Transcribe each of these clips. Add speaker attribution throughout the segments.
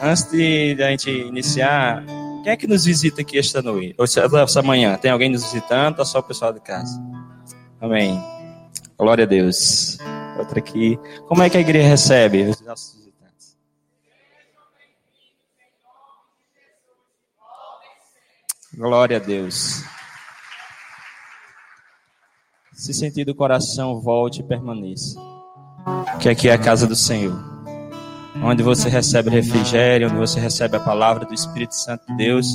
Speaker 1: Antes de, a gente iniciar, quem é que nos visita aqui esta noite? Ou essa manhã? Tem alguém nos visitando ou só o pessoal de casa? Amém. Glória a Deus. Outra aqui. Como é que a igreja recebe os nossos visitantes? Glória a Deus. Se sentir do coração, volte e permaneça. Que aqui é a casa do Senhor onde você recebe refrigério, onde você recebe a palavra do Espírito Santo de Deus.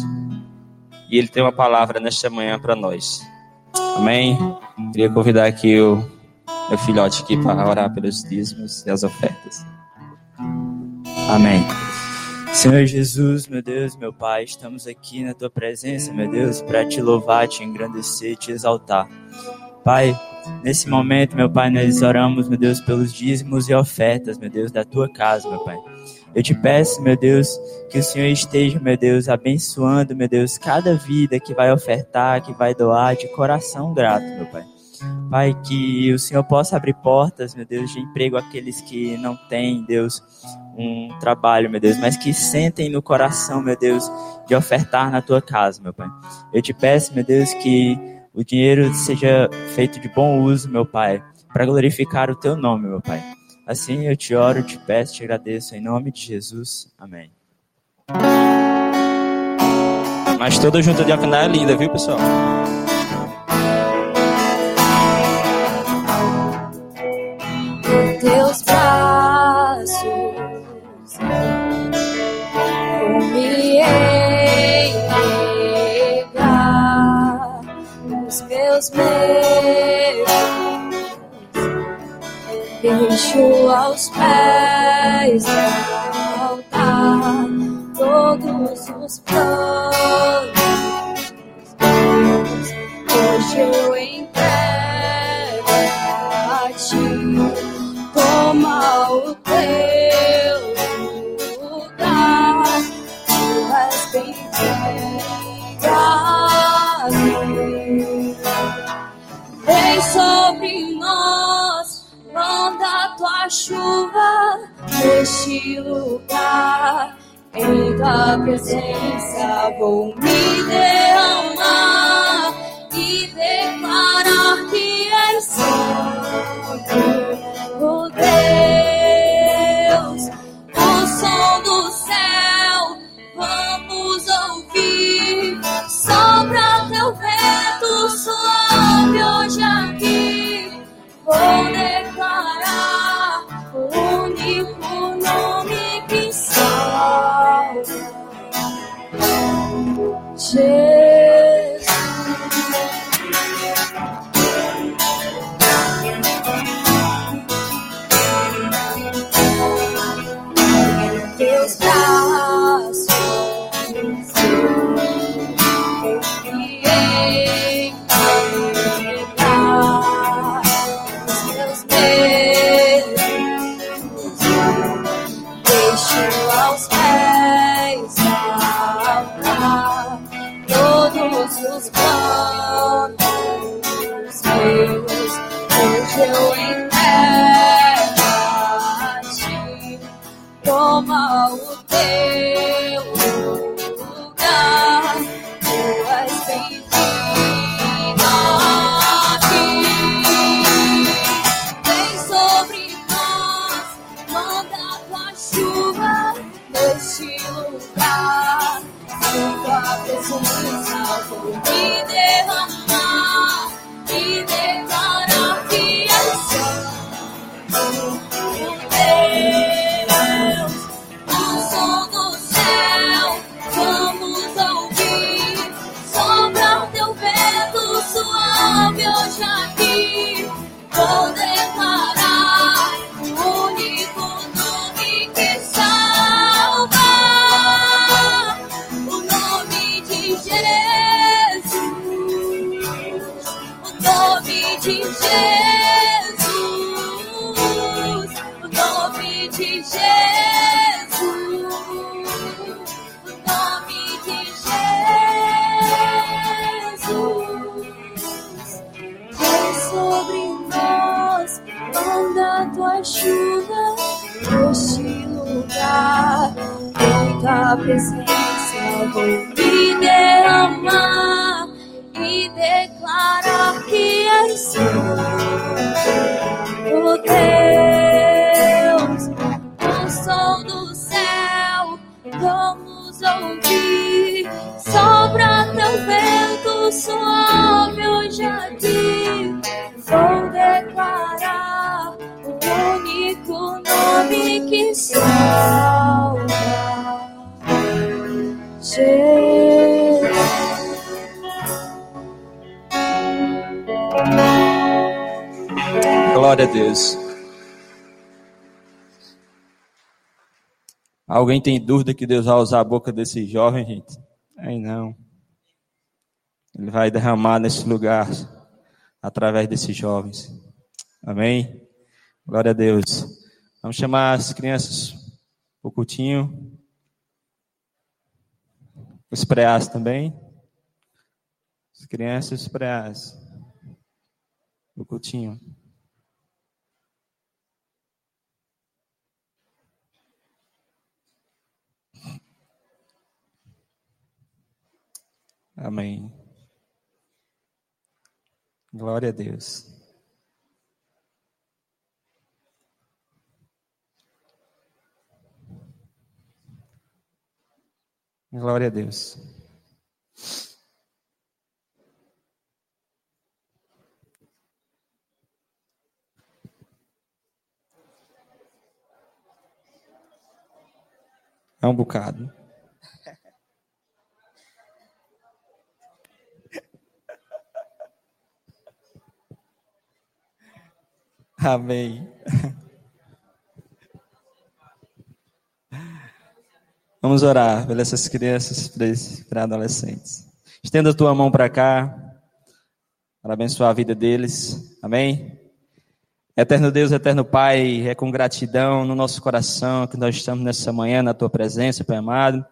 Speaker 1: E Ele tem uma palavra nesta manhã para nós. Amém? Queria convidar aqui o meu filhote aqui para orar pelos dízimos e as ofertas. Amém. Senhor Jesus, meu Deus, meu Pai, estamos aqui na tua presença, meu Deus, para te louvar, te engrandecer, te exaltar. Pai, Nesse momento, meu Pai, nós oramos, meu Deus, pelos dízimos e ofertas, meu Deus, da tua casa, meu Pai. Eu te peço, meu Deus, que o Senhor esteja, meu Deus, abençoando, meu Deus, cada vida que vai ofertar, que vai doar de coração grato, meu Pai. Pai, que o Senhor possa abrir portas, meu Deus, de emprego àqueles que não têm, Deus, um trabalho, meu Deus, mas que sentem no coração, meu Deus, de ofertar na tua casa, meu Pai. Eu te peço, meu Deus, que o dinheiro seja feito de bom uso, meu Pai, para glorificar o teu nome, meu Pai. Assim eu te oro, te peço, te agradeço em nome de Jesus. Amém. Mas toda junta de é linda, viu, pessoal?
Speaker 2: Meus medos, deixo aos pés do altar todos os planos. Hoje eu entrego a ti, toma o teu Sobre nós, manda tua chuva neste lugar. Em tua presença vou me derramar e declarar que és santo, oh Jesus. Os planos meus. Hoje eu entrego a ti. Toma o
Speaker 1: Alguém tem dúvida que Deus vai usar a boca desse jovem, gente? Aí não. Ele vai derramar nesse lugar através desses jovens. Amém? Glória a Deus. Vamos chamar as crianças o cultinho. Os preás também. As crianças, os preás. O cultinho. Amém. Glória a Deus. Glória a Deus. É um bocado. Amém. Vamos orar pelas essas crianças, para adolescentes. Estenda a tua mão para cá, para abençoar a vida deles. Amém? Eterno Deus, eterno Pai, é com gratidão no nosso coração que nós estamos nessa manhã na tua presença, Pai amado.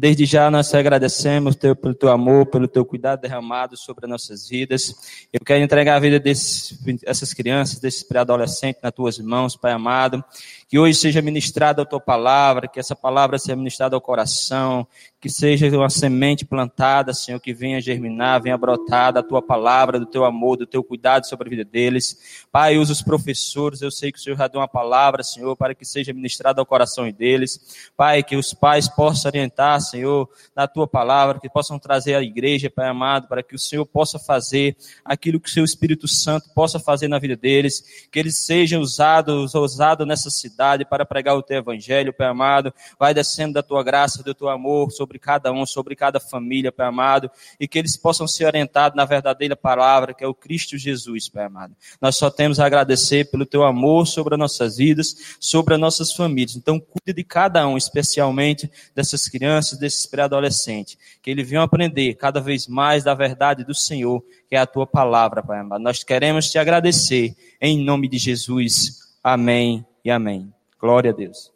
Speaker 1: Desde já nós te agradecemos teu, pelo teu amor, pelo teu cuidado derramado sobre as nossas vidas. Eu quero entregar a vida dessas crianças, desses pré-adolescentes nas tuas mãos, Pai amado. Que hoje seja ministrada a tua palavra, que essa palavra seja ministrada ao coração, que seja uma semente plantada, Senhor, que venha germinar, venha brotar da tua palavra, do teu amor, do teu cuidado sobre a vida deles. Pai, usa os professores, eu sei que o Senhor já deu uma palavra, Senhor, para que seja ministrada ao coração deles. Pai, que os pais possam orientar, Senhor, na tua palavra, que possam trazer à igreja, Pai amado, para que o Senhor possa fazer aquilo que o seu Espírito Santo possa fazer na vida deles, que eles sejam usados, usados nessa cidade para pregar o teu evangelho, Pai amado. Vai descendo da tua graça, do teu amor sobre cada um, sobre cada família, Pai amado, e que eles possam ser orientados na verdadeira palavra, que é o Cristo Jesus, Pai amado. Nós só temos a agradecer pelo teu amor sobre as nossas vidas, sobre as nossas famílias. Então, cuide de cada um, especialmente dessas crianças, desses pré-adolescentes, que eles venham aprender cada vez mais da verdade do Senhor, que é a tua palavra, Pai amado. Nós queremos te agradecer em nome de Jesus. Amém e amém. Glória a Deus.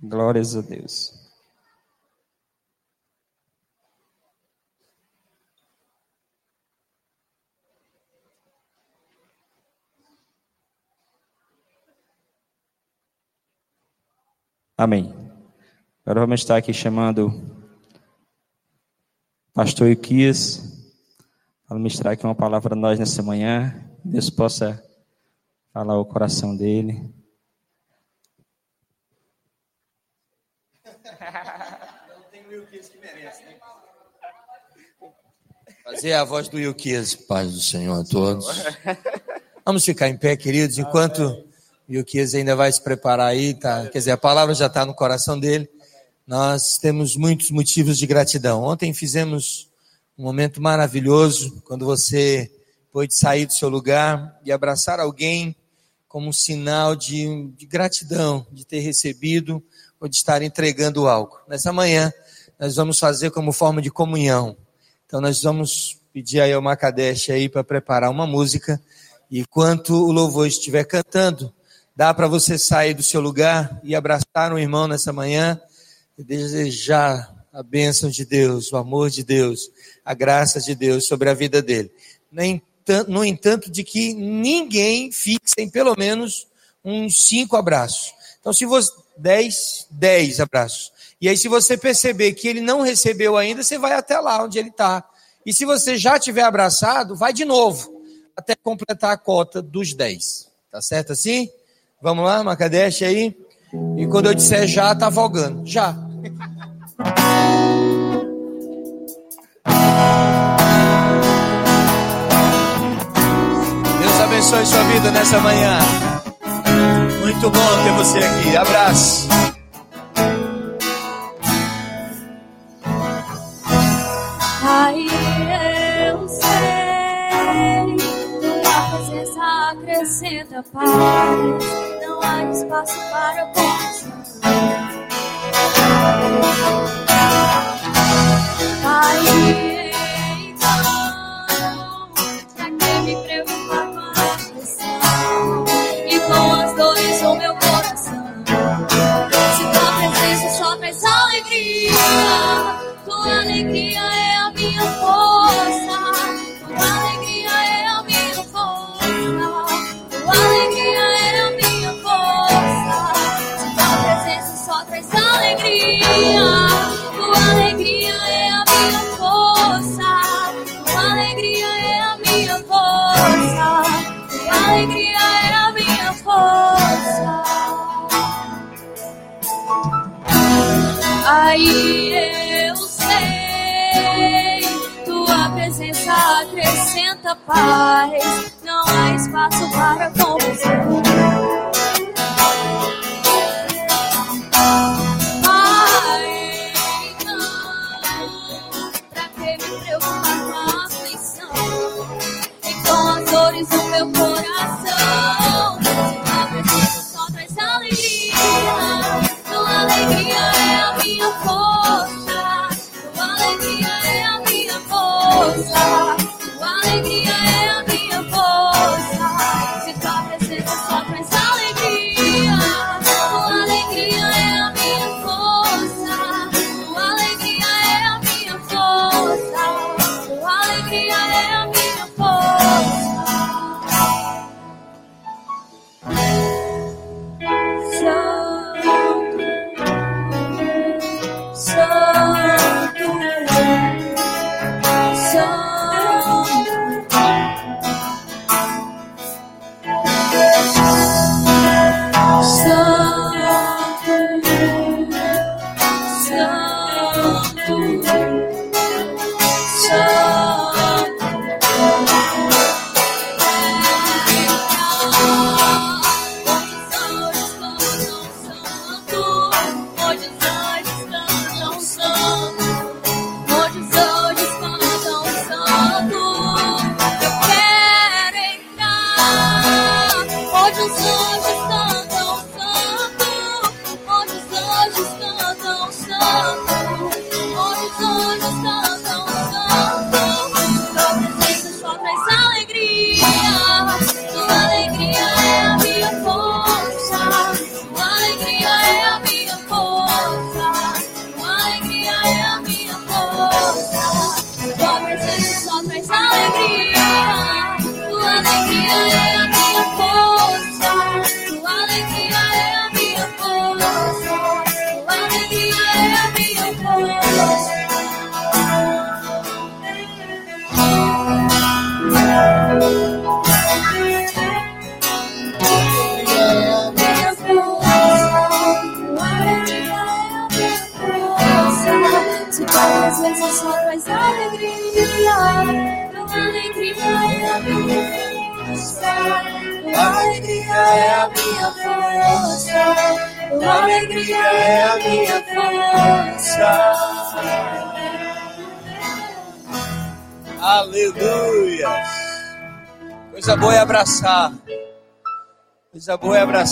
Speaker 1: Glórias a Deus. Amém. Agora vamos estar aqui chamando pastor Iquias para ministrar aqui uma palavra a nós nessa manhã. Deus possa falar o coração dele.
Speaker 3: Não tem o Wilkes que merece, né? Fazer a voz do Wilkes, paz do Senhor a todos. Vamos ficar em pé, queridos, enquanto o Wilkes ainda vai se preparar aí, tá? Quer dizer, a palavra já está no coração dele. Nós temos muitos motivos de gratidão. Ontem fizemos um momento maravilhoso, quando você pôde sair do seu lugar e abraçar alguém como um sinal de, de gratidão, de ter recebido ou de estar entregando algo. Nessa manhã, nós vamos fazer como forma de comunhão. Então, nós vamos pedir aí ao Macadesh aí para preparar uma música. E enquanto o louvor estiver cantando, dá para você sair do seu lugar e abraçar um irmão nessa manhã e desejar a bênção de Deus, o amor de Deus, a graça de Deus sobre a vida dele. No entanto, de que ninguém fique sem pelo menos uns cinco abraços. Então, se você. Dez, dez abraços. E aí, se você perceber que ele não recebeu ainda, você vai até lá onde ele está. E se você já tiver abraçado, vai de novo, até completar a cota dos dez. Tá certo assim? Vamos lá, Macadeste aí? E quando eu disser já, tá vogando. Já. Deus abençoe sua vida nessa manhã. Muito bom ter você aqui. Abraço.
Speaker 2: Acrescenta paz. Não há espaço para confusão. Aí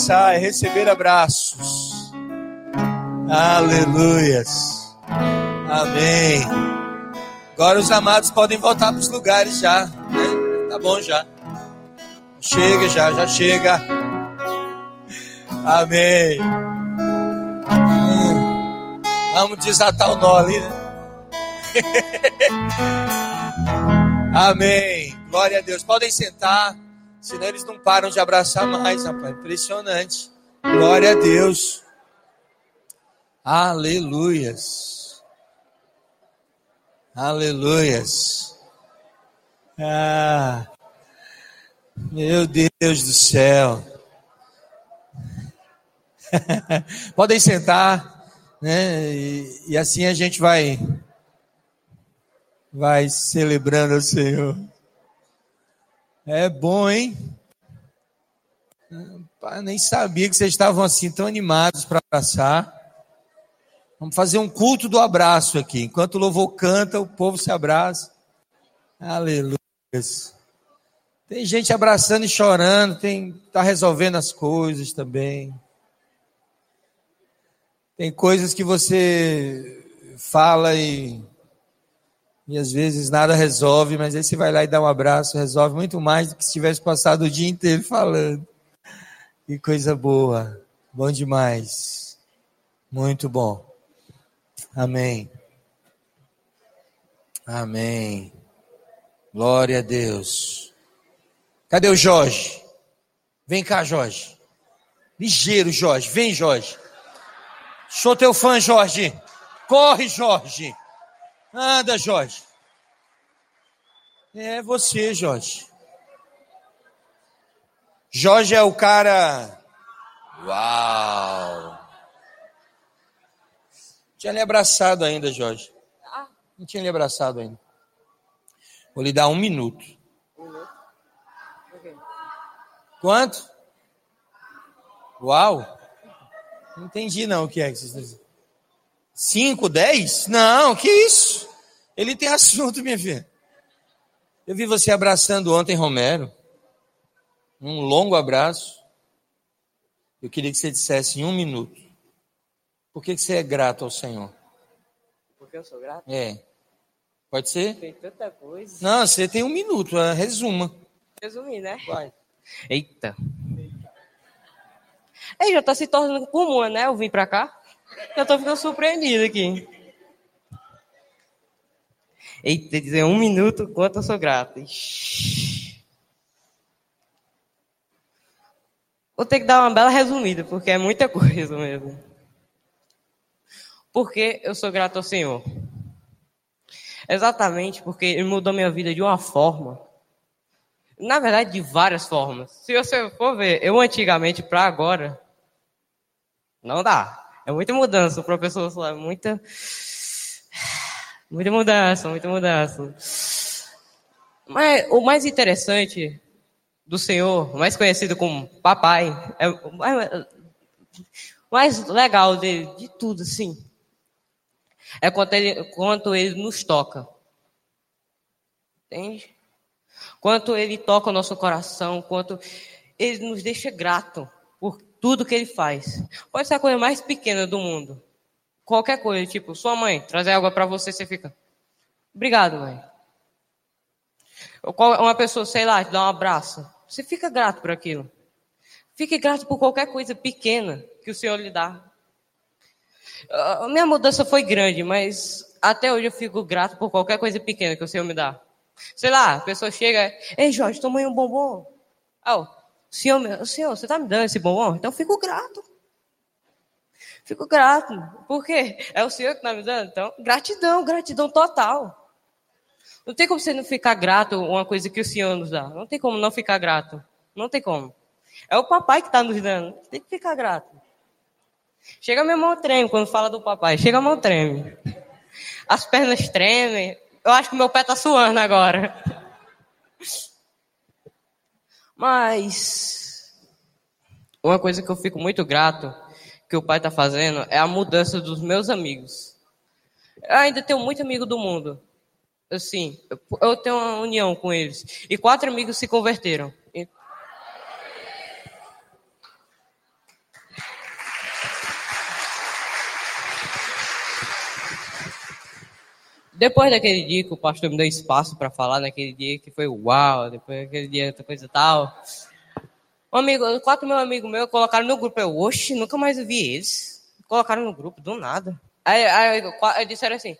Speaker 3: abraçar, é receber abraços. Aleluias. Amém. Agora os amados podem voltar para os lugares já. né? Tá bom já. Chega já, já chega. Amém. Vamos desatar o nó ali, né? Amém. Glória a Deus. Podem sentar, senão eles não param de abraçar mais, rapaz. Impressionante. Glória a Deus. Aleluias. Aleluias. Ah, meu Deus do céu. Podem sentar, né? E, e, assim a gente vai vai celebrando o Senhor. É bom, hein? Eu nem sabia que vocês estavam assim tão animados para abraçar. Vamos fazer um culto do abraço aqui. Enquanto o louvor canta, o povo se abraça. Aleluia. Tem gente abraçando e chorando, tem tá resolvendo as coisas também. Tem coisas que você fala e, e às vezes nada resolve, mas aí você vai lá e dá um abraço, resolve muito mais do que se tivesse passado o dia inteiro falando. Que coisa boa. Bom demais. Muito bom. Amém. Amém. Glória a Deus. Cadê o Jorge? Vem cá, Jorge. Ligeiro, Jorge. Vem, Jorge. Sou teu fã, Jorge. Corre, Jorge. Anda, Jorge. É você, Jorge. Jorge é o cara. Uau! Tinha lhe abraçado ainda, Jorge. Não tinha lhe abraçado ainda. Vou lhe dar um minuto. Quanto? Uau! Não entendi não o que é que vocês estão dizendo. Cinco, dez? Não, que isso? Ele tem assunto, minha filha. Eu vi você abraçando ontem Romero. Um longo abraço. Eu queria que você dissesse em um minuto. Por que, que você é grato ao Senhor?
Speaker 4: Porque eu sou grato?
Speaker 3: É. Pode ser?
Speaker 4: Tem tanta coisa.
Speaker 3: Não, você tem um minuto. é, Resuma.
Speaker 4: Resumir, né?
Speaker 3: Vai.
Speaker 4: Eita. Ei, já tá se tornando comum, né? Eu vim pra cá. Eu tô ficando surpreendido aqui. Eita, dizer um minuto quanto eu sou grato. Vou ter que dar uma bela resumida, porque é muita coisa mesmo. Porque eu sou grato ao Senhor. Exatamente porque Ele mudou minha vida de uma forma. Na verdade, de várias formas. Se você for ver, eu antigamente para agora, não dá. É muita mudança, o professor é muita. Muita mudança, muita mudança. Mas o mais interessante do Senhor, mais conhecido como Papai, é o mais, mais legal dele, de tudo, assim, é quanto ele, quanto ele nos toca. Entende? Quanto ele toca o nosso coração, quanto ele nos deixa grato por tudo que ele faz. Pode ser a coisa mais pequena do mundo. Qualquer coisa, tipo, sua mãe trazer água para você, você fica, obrigado, mãe. Uma pessoa, sei lá, te dá um abraço. Você fica grato por aquilo. Fique grato por qualquer coisa pequena que o Senhor lhe dá. A minha mudança foi grande, mas até hoje eu fico grato por qualquer coisa pequena que o Senhor me dá. Sei lá, a pessoa chega, ei Jorge, toma aí um bombom. Ah, o senhor, senhor, você tá me dando esse bombom? Então eu fico grato. Fico grato. Por quê? É o senhor que tá me dando? Então, gratidão, gratidão total. Não tem como você não ficar grato uma coisa que o senhor nos dá. Não tem como não ficar grato. Não tem como. É o papai que está nos dando. Tem que ficar grato. Chega a minha mão treme quando fala do papai. Chega a mão treme. As pernas tremem. Eu acho que meu pé tá suando agora. Mas uma coisa que eu fico muito grato que o pai tá fazendo é a mudança dos meus amigos. Eu ainda tenho muito amigo do mundo. Assim, eu- tenho uma união com eles. E quatro amigos se converteram. E- Depois daquele dia que o pastor me deu espaço para falar, naquele dia que foi uau, depois daquele dia outra coisa tal. Um amigo, quatro meus amigos meus colocaram no grupo. Eu, oxe, nunca mais vi eles. Colocaram no grupo, do nada. Aí, aí eu- disseram assim: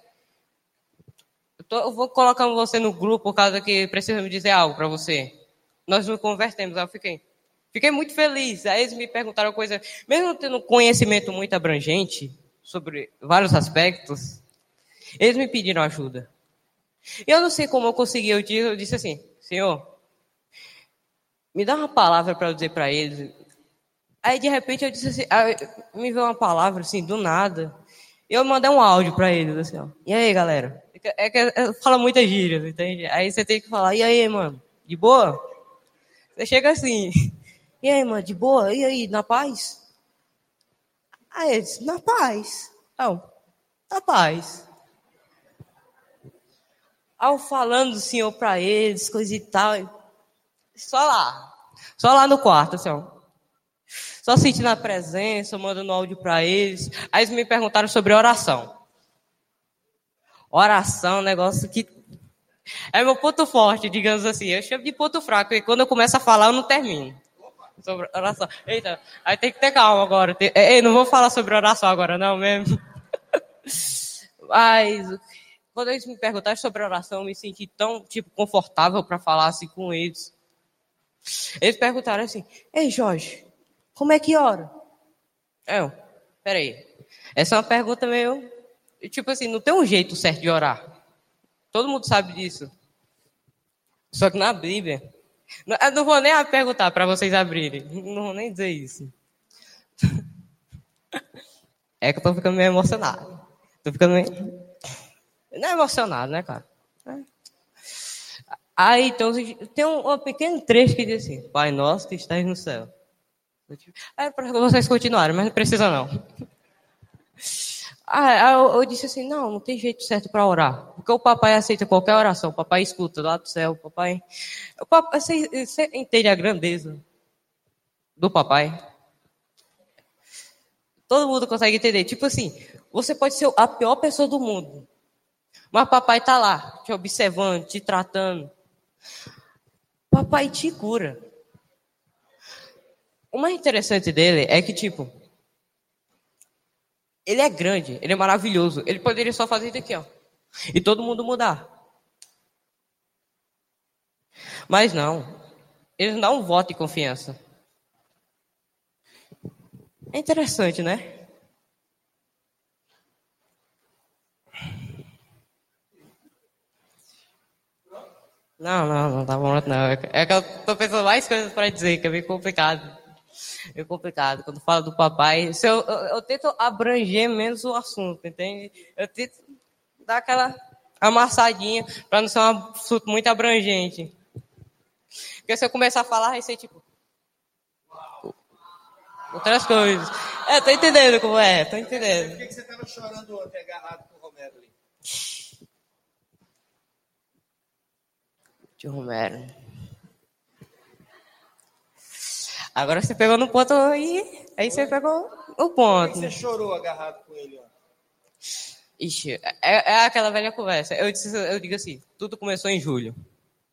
Speaker 4: tô- eu vou colocando você no grupo por causa que me dizer algo para você. Nós nos convertemos. Aí eu fiquei, fiquei muito feliz. Aí eles me perguntaram coisa, mesmo tendo conhecimento muito abrangente sobre vários aspectos, eles me pediram ajuda. Eu não sei como eu consegui. Eu disse, eu disse assim, Senhor, me dá uma palavra para dizer para eles. Aí de repente eu disse assim, me veio uma palavra assim do nada. Eu mandei um áudio para eles assim, ó. E aí, galera? É que- É fala muitas gírias, entende? Aí você tem que falar, e aí, mano? De boa? Você chega assim. E aí, mano, de boa? E aí, na paz? Aí eles, na paz. Não, na paz. Eu falando do Senhor pra eles, coisa e tal. E Só lá. Só lá no quarto, assim, ó. Só sentindo a presença, mandando áudio pra eles. Aí eles me perguntaram sobre oração. Oração, é negócio que é meu ponto forte, digamos assim. Eu chamo de ponto fraco, porque quando eu começo a falar, eu não termino. Sobre oração. Eita, aí tem que ter calma agora. Ei, não vou falar sobre oração agora, não mesmo. Mas quando eles me perguntaram sobre oração, eu me senti tão, tipo, confortável para falar assim com eles. Eles perguntaram assim, Ei, Jorge, como é que ora? Eu, peraí. Essa é uma pergunta meio... Tipo assim, não tem um jeito certo de orar. Todo mundo sabe disso. Só que na Bíblia... Eu não vou nem perguntar para vocês abrirem. Não vou nem dizer isso. É que eu tô ficando meio emocionado. Tô ficando meio... Não é emocionado, né, cara? É. Aí, então, tem um, um pequeno trecho que diz assim, Pai nosso que estás no céu. Aí, para vocês continuarem, mas não precisa não. Aí eu, eu disse assim, não, não tem jeito certo para orar. Porque o papai aceita qualquer oração. O papai escuta lá do céu. O papai... O papai você, você entende a grandeza do papai? Todo mundo consegue entender. Tipo assim, você pode ser a pior pessoa do mundo. Mas papai tá lá, te observando, te tratando. Papai te cura. O mais interessante dele é que, tipo, ele é grande, ele é maravilhoso. Ele poderia só fazer isso aqui, ó. E todo mundo mudar. Mas não. Ele não voto de confiança. É interessante, né? Não, não, não tá bom, não. É que- É que eu tô pensando mais coisas para dizer, que é meio complicado. É complicado. Quando falo do papai, se eu, eu, eu tento abranger menos o assunto, entende? Eu tento dar aquela amassadinha para não ser um assunto muito abrangente. Porque se eu começar a falar, vai ser tipo. Outras coisas. É, tô entendendo como é, tô entendendo.
Speaker 3: Por que, você estava chorando ontem agarrado com o Romero ali?
Speaker 4: Tio Romero. Agora você pegou no ponto aí, aí você pegou o ponto.
Speaker 3: Você chorou agarrado com ele ontem?
Speaker 4: Ixi, é, é aquela velha conversa. Eu, disse, eu digo assim, tudo começou em julho.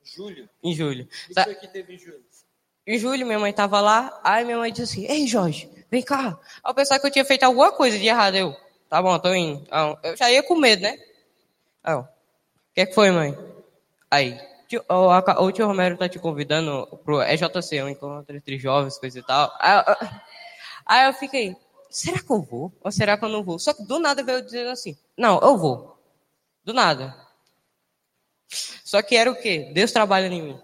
Speaker 3: Júlio?
Speaker 4: Em julho.
Speaker 3: Isso
Speaker 4: Sa-
Speaker 3: aqui teve em julho.
Speaker 4: Em julho, minha mãe tava lá, aí minha mãe disse assim, Ei, Jorge, vem cá. Aí eu pensava que eu tinha feito alguma coisa de errado. Eu, tá bom, tô indo. Eu já ia com medo, né? Aí o que é que foi, mãe? Aí, o, o tio Romero tá te convidando pro EJC, um encontro entre jovens, coisa e tal. Aí, eu- aí eu fiquei, será que eu vou? Ou será que eu não vou? Só que do nada veio dizendo assim, não, eu vou. Do nada. Só que era o quê? Deus trabalha em mim.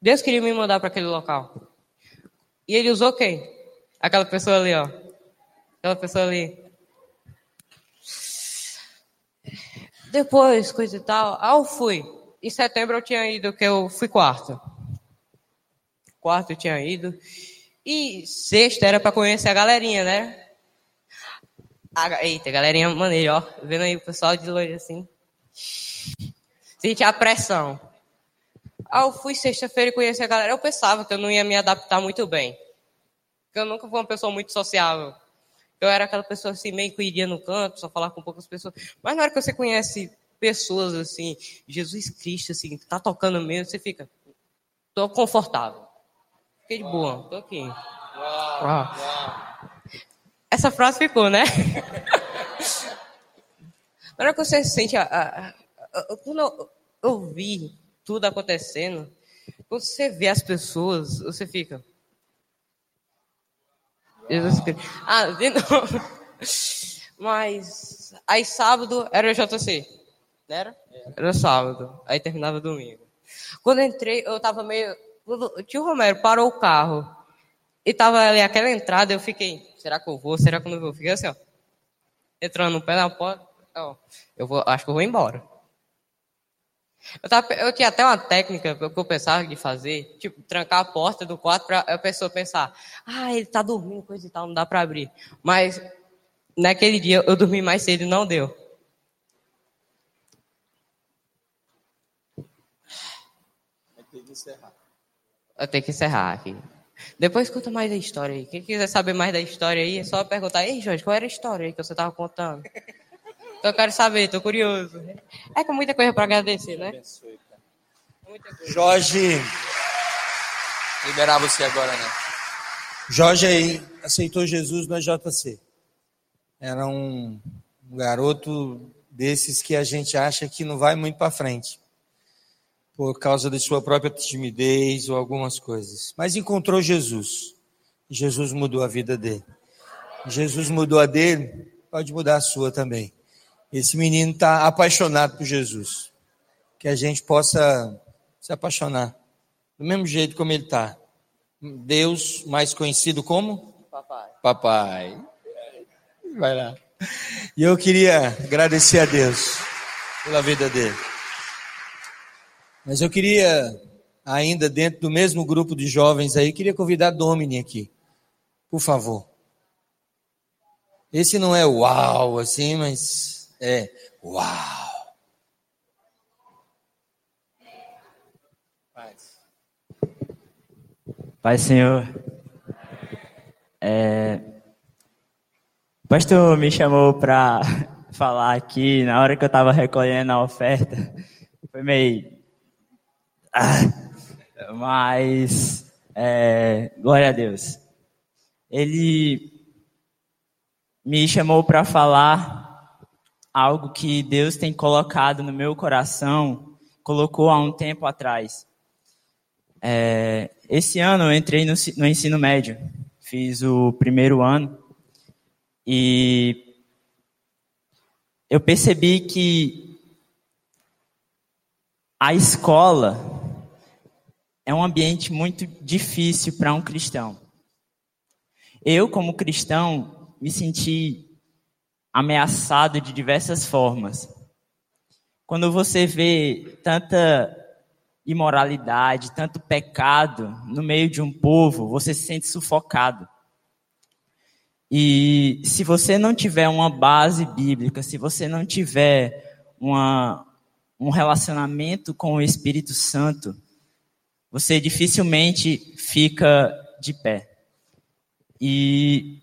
Speaker 4: Deus queria me mandar para aquele local. E ele usou quem? Aquela pessoa ali, ó. Aquela pessoa ali. Depois, coisa e tal. Ah, eu fui. Em setembro eu tinha ido, que eu fui quarto. Quarto eu tinha ido. E sexta era para conhecer a galerinha, né? A, eita, galerinha maneira, ó. Vendo aí o pessoal de longe assim. Senti a pressão. Ah, eu fui sexta-feira e conheci a galera. Eu pensava que eu não ia me adaptar muito bem. Porque eu nunca fui uma pessoa muito sociável. Eu era aquela pessoa assim, meio que iria no canto, só falar com poucas pessoas. Mas na hora que você conhece pessoas assim, Jesus Cristo, assim, tá tocando mesmo, você fica, tô confortável. Fiquei de boa, tô aqui. Uau. Essa frase ficou, né? Na hora que você sente a, a- eu- quando eu, eu vi tudo acontecendo, quando você vê as pessoas, você fica. Jesus Cristo. Ah, de novo. Mas aí sábado era JC. Era? Era sábado. Aí terminava domingo. Quando entrei, eu tava meio. O tio Romero parou o carro e tava ali aquela entrada, eu fiquei, será que eu vou? Será que eu não vou? Fiquei assim, ó. Entrando no pé da porta. Ó, eu vou, acho que eu vou embora. Eu, tava, eu tinha até uma técnica que eu pensava de fazer, tipo, trancar a porta do quarto para a pessoa pensar, ah, ele tá dormindo, coisa e tal, não dá para abrir. Mas naquele dia eu dormi mais cedo e não deu. Eu tenho que encerrar aqui. Depois conta mais da história aí. Quem quiser saber mais da história aí, é só perguntar, ei Jorge, qual era a história aí que você tava contando? Então eu quero saber, tô curioso. É com muita coisa para agradecer, né? Muita coisa.
Speaker 3: Jorge,
Speaker 1: Liberar você agora, né?
Speaker 3: Jorge aí aceitou Jesus no JC. Era um, um garoto desses que a gente acha que não vai muito para frente, por causa de sua própria timidez ou algumas coisas. Mas encontrou Jesus. Jesus mudou a vida dele. Jesus mudou a dele, pode mudar a sua também. Esse menino está apaixonado por Jesus. Que a gente possa se apaixonar do mesmo jeito como ele está. Deus, mais conhecido como?
Speaker 4: Papai.
Speaker 3: Papai. Vai lá. E eu queria agradecer a Deus pela vida dele. Mas eu queria, ainda dentro do mesmo grupo de jovens aí, queria convidar Domini aqui. Por favor. Esse não é uau, assim, mas é uau.
Speaker 5: Pai Senhor, é, o pastor me chamou para falar aqui na hora que eu estava recolhendo a oferta. Foi meio. Mas, é, glória a Deus. Ele me chamou para falar algo que Deus tem colocado no meu coração, colocou há um tempo atrás. É, esse ano eu entrei no, no ensino médio, fiz o primeiro ano e eu percebi que a escola é um ambiente muito difícil para um cristão. Eu, como cristão, me senti ameaçado de diversas formas. Quando você vê tanta imoralidade, tanto pecado no meio de um povo, você se sente sufocado. E se você não tiver uma base bíblica, se você não tiver uma, um relacionamento com o Espírito Santo, você dificilmente fica de pé. E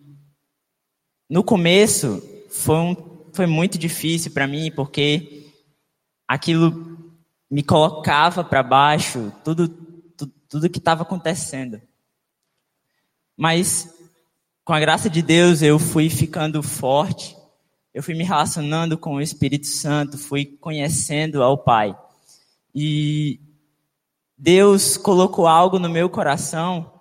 Speaker 5: no começo foi, um, foi muito difícil para mim, porque aquilo me colocava para baixo tudo, tudo, tudo que estava acontecendo. Mas, com a graça de Deus, eu fui ficando forte, eu fui me relacionando com o Espírito Santo, fui conhecendo ao Pai. E Deus colocou algo no meu coração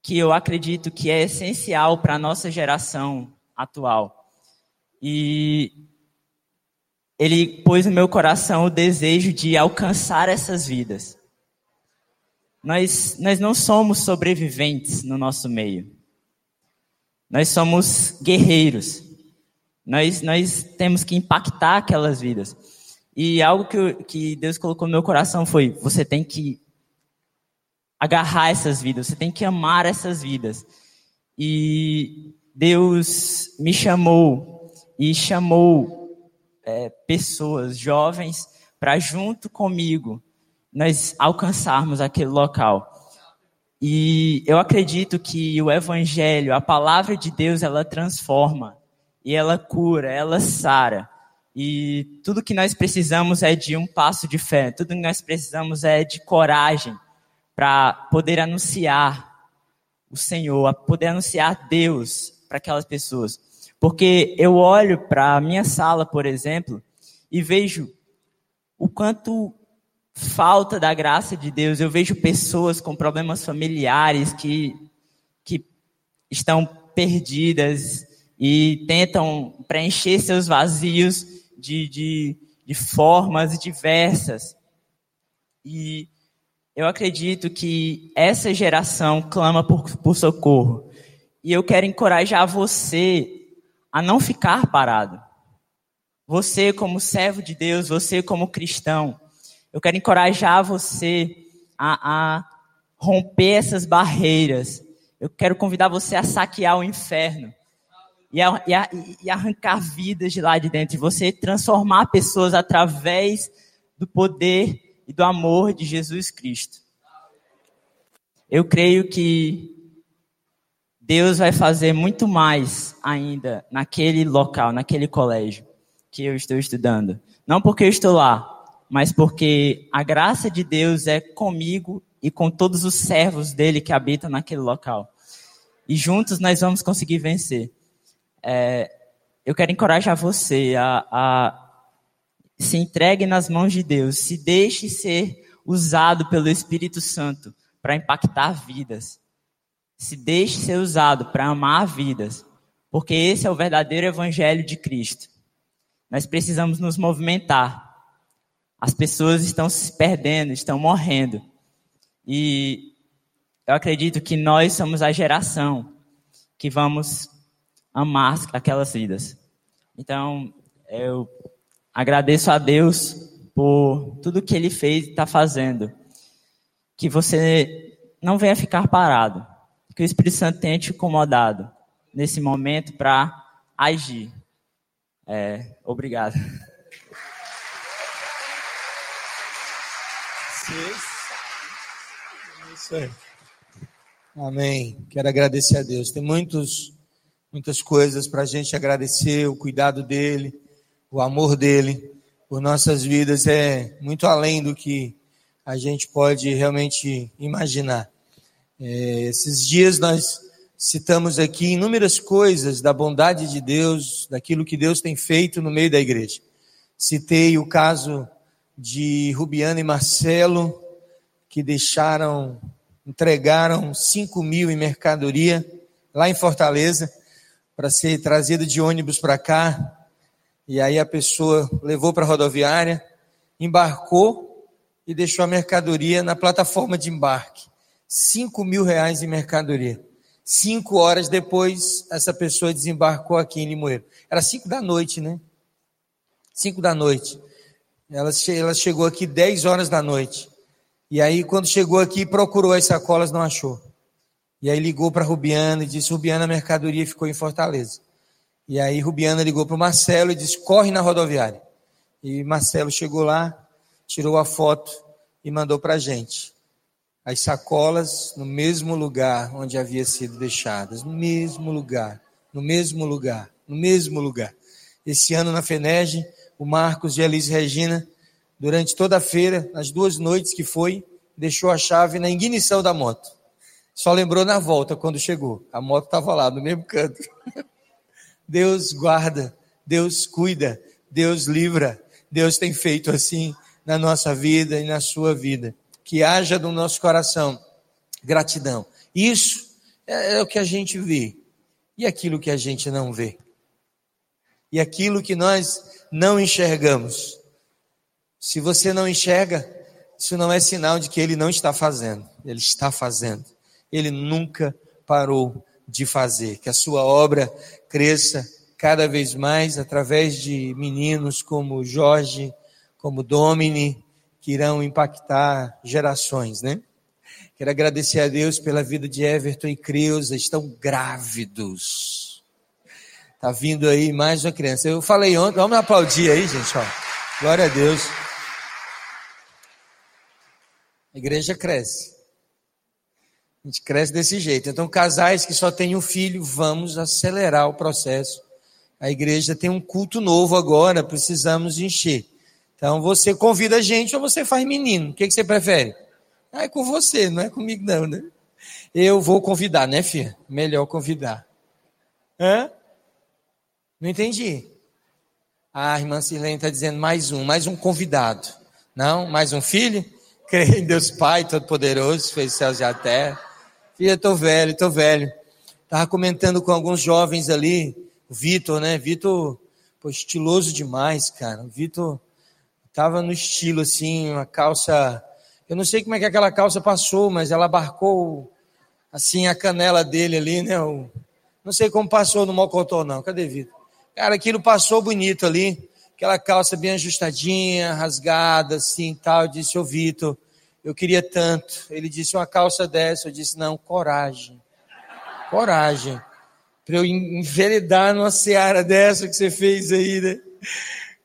Speaker 5: que eu acredito que é essencial para a nossa geração atual. E ele pôs no meu coração o desejo de alcançar essas vidas. Nós, nós não somos sobreviventes no nosso meio. Nós somos guerreiros. Nós, nós temos que impactar aquelas vidas. E algo que, eu, que Deus colocou no meu coração foi: você tem que agarrar essas vidas, você tem que amar essas vidas. E Deus me chamou e chamou é, pessoas, jovens, para junto comigo nós alcançarmos aquele local. E eu acredito que o evangelho, a palavra de Deus, ela transforma e ela cura, ela sara. E tudo que nós precisamos é de um passo de fé, tudo que nós precisamos é de coragem para poder anunciar o Senhor, poder anunciar Deus para aquelas pessoas. Porque eu olho para a minha sala, por exemplo, e vejo o quanto falta da graça de Deus. Eu vejo pessoas com problemas familiares que, que estão perdidas e tentam preencher seus vazios de, de, de formas diversas. E eu acredito que essa geração clama por, por socorro. E eu quero encorajar você a não ficar parado. Você, como servo de Deus, você, como cristão, eu quero encorajar você a, a romper essas barreiras. Eu quero convidar você a saquear o inferno e, a, e, a, e arrancar vidas de lá de dentro. Você transformar pessoas através do poder e do amor de Jesus Cristo. Eu creio que Deus vai fazer muito mais ainda naquele local, naquele colégio que eu estou estudando. Não porque eu estou lá, mas porque a graça de Deus é comigo e com todos os servos dele que habitam naquele local. E juntos nós vamos conseguir vencer. É, eu quero encorajar você a, a se entregue nas mãos de Deus, se deixe ser usado pelo Espírito Santo para impactar vidas. Se deixe ser usado para amar vidas, porque esse é o verdadeiro evangelho de Cristo. Nós precisamos nos movimentar. As pessoas estão se perdendo, estão morrendo. E eu acredito que nós somos a geração que vamos amar aquelas vidas. Então, eu Agradeço a Deus por tudo que Ele fez e está fazendo. Que você não venha ficar parado. Que o Espírito Santo tenha te incomodado nesse momento para agir. É, obrigado.
Speaker 3: Isso aí. Amém. Quero agradecer a Deus. Tem muitos, muitas coisas para a gente agradecer, o cuidado dele o amor dele por nossas vidas é muito além do que a gente pode realmente imaginar. É, esses dias nós citamos aqui inúmeras coisas da bondade de Deus, daquilo que Deus tem feito no meio da igreja. Citei o caso de Rubiana e Marcelo, que deixaram, entregaram 5 mil em mercadoria lá em Fortaleza, para ser trazido de ônibus para cá, e aí a pessoa levou para a rodoviária, embarcou e deixou a mercadoria na plataforma de embarque. Cinco mil reais em mercadoria. Cinco horas depois, essa pessoa desembarcou aqui em Limoeiro. Era cinco da noite, né? Cinco da noite. Ela, ela chegou aqui dez horas da noite. E aí, quando chegou aqui, procurou as sacolas, não achou. E aí ligou para Rubiana e disse: Rubiana, a mercadoria ficou em Fortaleza. E aí Rubiana ligou para o Marcelo e disse: corre na rodoviária. E Marcelo chegou lá, tirou a foto e mandou para a gente. As sacolas no mesmo lugar onde havia sido deixadas, no mesmo lugar, no mesmo lugar, no mesmo lugar. Esse ano na FENEG, o Marcos e a Elis Regina, durante toda a feira, nas duas noites que foi, deixou a chave na ignição da moto. Só lembrou na volta quando chegou. A moto estava lá no mesmo canto. Deus guarda, Deus cuida, Deus livra. Deus tem feito assim na nossa vida e na sua vida. Que haja no nosso coração gratidão. Isso é, é o que a gente vê e aquilo que a gente não vê. E aquilo que nós não enxergamos. Se você não enxerga, isso não é sinal de que ele não está fazendo. Ele está fazendo. Ele nunca parou de fazer, que a sua obra cresça cada vez mais através de meninos como Jorge, como Domini, que irão impactar gerações, né? Quero agradecer a Deus pela vida de Everton e Creuza, estão grávidos. Tá vindo aí mais uma criança. Eu falei ontem, vamos aplaudir aí, gente, ó. Glória a Deus. A igreja cresce. A gente cresce desse jeito. Então, casais que só têm um filho, vamos acelerar o processo. A igreja tem um culto novo agora, precisamos encher. Então, você convida a gente ou você faz menino? O que, que você prefere? Ah, é com você, não é comigo não, né? Eu vou convidar, né, filha? Melhor convidar. Hã? Não entendi. Ah, a irmã Sirlene está dizendo mais um, mais um convidado. Não? Mais um filho? Creio em Deus Pai Todo-Poderoso, fez céus e a terra. Filha, tô velho, tô velho. Tava comentando com alguns jovens ali, o Vitor, né? Vitor, pô, estiloso demais, cara. O Vitor tava no estilo, assim, uma calça. Eu não sei como é que aquela calça passou, mas ela abarcou, assim, a canela dele ali, né? O... Não sei como passou no mocotó, não. Cadê Vitor? Cara, aquilo passou bonito ali. Aquela calça bem ajustadinha, rasgada, assim, tal. Eu disse, ô Vitor, eu queria tanto. Ele disse, uma calça dessa. Eu disse, não, coragem coragem para eu enveredar numa seara dessa que você fez aí, né?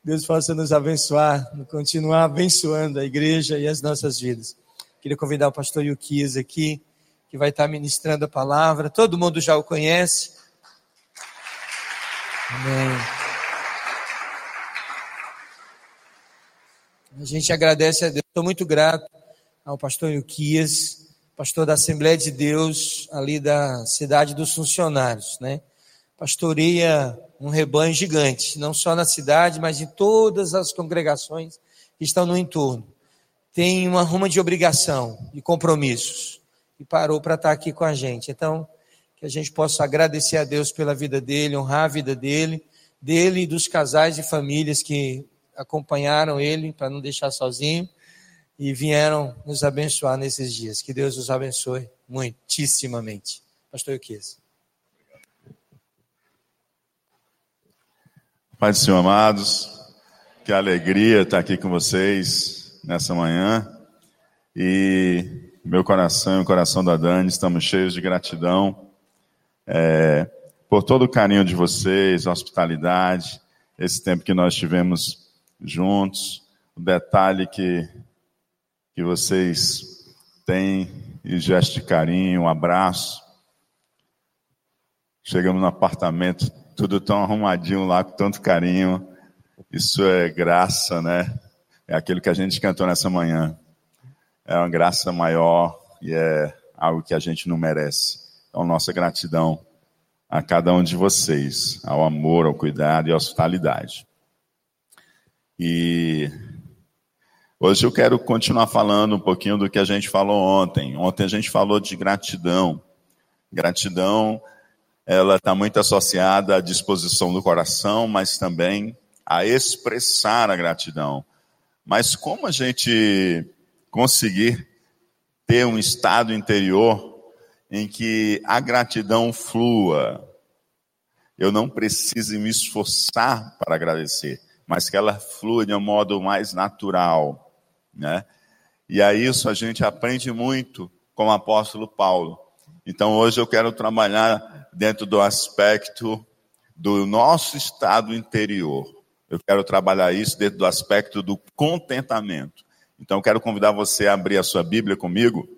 Speaker 3: Deus possa nos abençoar, continuar abençoando a igreja e as nossas vidas. Queria convidar o pastor Yukias aqui, que vai estar ministrando a palavra. Todo mundo já o conhece. Amém. A gente agradece a Deus. Estou muito grato ao pastor Yukias pastor da Assembleia de Deus, ali da cidade dos funcionários, né? Pastoreia um rebanho gigante, não só na cidade, mas em todas as congregações que estão no entorno. Tem uma ruma de obrigação e compromissos e parou para estar aqui com a gente. Então, que a gente possa agradecer a Deus pela vida dele, honrar a vida dele, dele e dos casais e famílias que acompanharam ele para não deixar sozinho e vieram nos abençoar nesses dias. Que Deus os abençoe muitíssimamente. Pastor Euquias.
Speaker 6: Pai do Senhor, amados, que alegria estar aqui com vocês nessa manhã. E meu coração e o coração da Dani estamos cheios de gratidão é, por todo o carinho de vocês, a hospitalidade, esse tempo que nós tivemos juntos. O detalhe que que vocês têm e gesto de carinho, um abraço. Chegamos no apartamento, tudo tão arrumadinho lá, com tanto carinho. Isso é graça, né? É aquilo que a gente cantou nessa manhã. É uma graça maior e é algo que a gente não merece. Então, nossa gratidão a cada um de vocês, ao amor, ao cuidado e à hospitalidade. E Hoje eu quero continuar falando um pouquinho do que a gente falou ontem. Ontem a gente falou de gratidão. Gratidão, ela está muito associada à disposição do coração, mas também a expressar a gratidão. Mas como a gente conseguir ter um estado interior em que a gratidão flua? Eu não preciso me esforçar para agradecer, mas que ela flua de um modo mais natural né? E a isso a gente aprende muito com o apóstolo Paulo. Então hoje eu quero trabalhar dentro do aspecto do nosso estado interior. Eu quero trabalhar isso dentro do aspecto do contentamento. Então eu quero convidar você a abrir a sua Bíblia comigo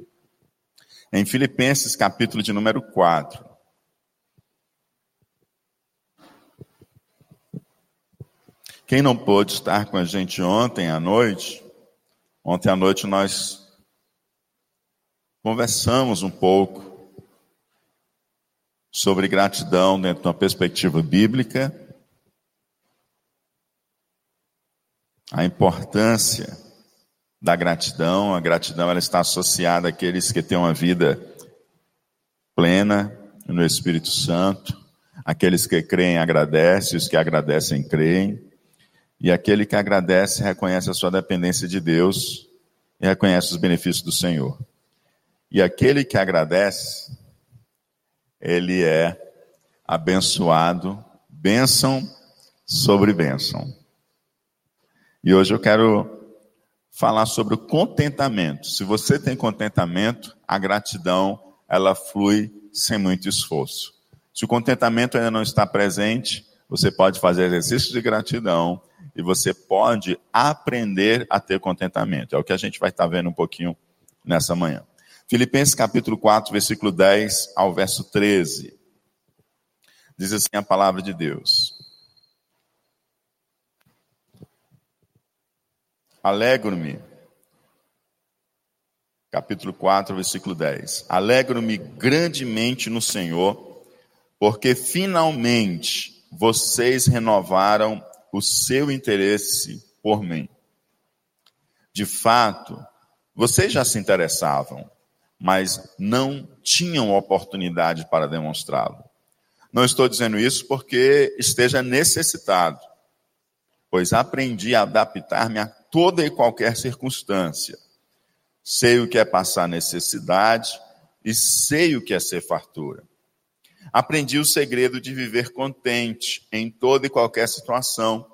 Speaker 6: em Filipenses capítulo de número 4. Quem não pôde estar com a gente ontem à noite, Ontem à noite nós conversamos um pouco sobre gratidão dentro de uma perspectiva bíblica, a importância da gratidão. A gratidão ela está associada àqueles que têm uma vida plena no Espírito Santo, aqueles que creem agradecem, os que agradecem creem. E aquele que agradece reconhece a sua dependência de Deus e reconhece os benefícios do Senhor. E aquele que agradece, ele é abençoado, bênção sobre bênção. E hoje eu quero falar sobre o contentamento. Se você tem contentamento, a gratidão ela flui sem muito esforço. Se o contentamento ainda não está presente, você pode fazer exercício de gratidão e você pode aprender a ter contentamento. É o que a gente vai estar vendo um pouquinho nessa manhã. Filipenses capítulo 4, versículo 10 ao verso 13. Diz assim a palavra de Deus. Alegro-me. Capítulo 4, versículo 10. Alegro-me grandemente no Senhor, porque finalmente vocês renovaram o seu interesse por mim. De fato, vocês já se interessavam, mas não tinham oportunidade para demonstrá-lo. Não estou dizendo isso porque esteja necessitado, pois aprendi a adaptar-me a toda e qualquer circunstância. Sei o que é passar necessidade e sei o que é ser fartura. Aprendi o segredo de viver contente em toda e qualquer situação.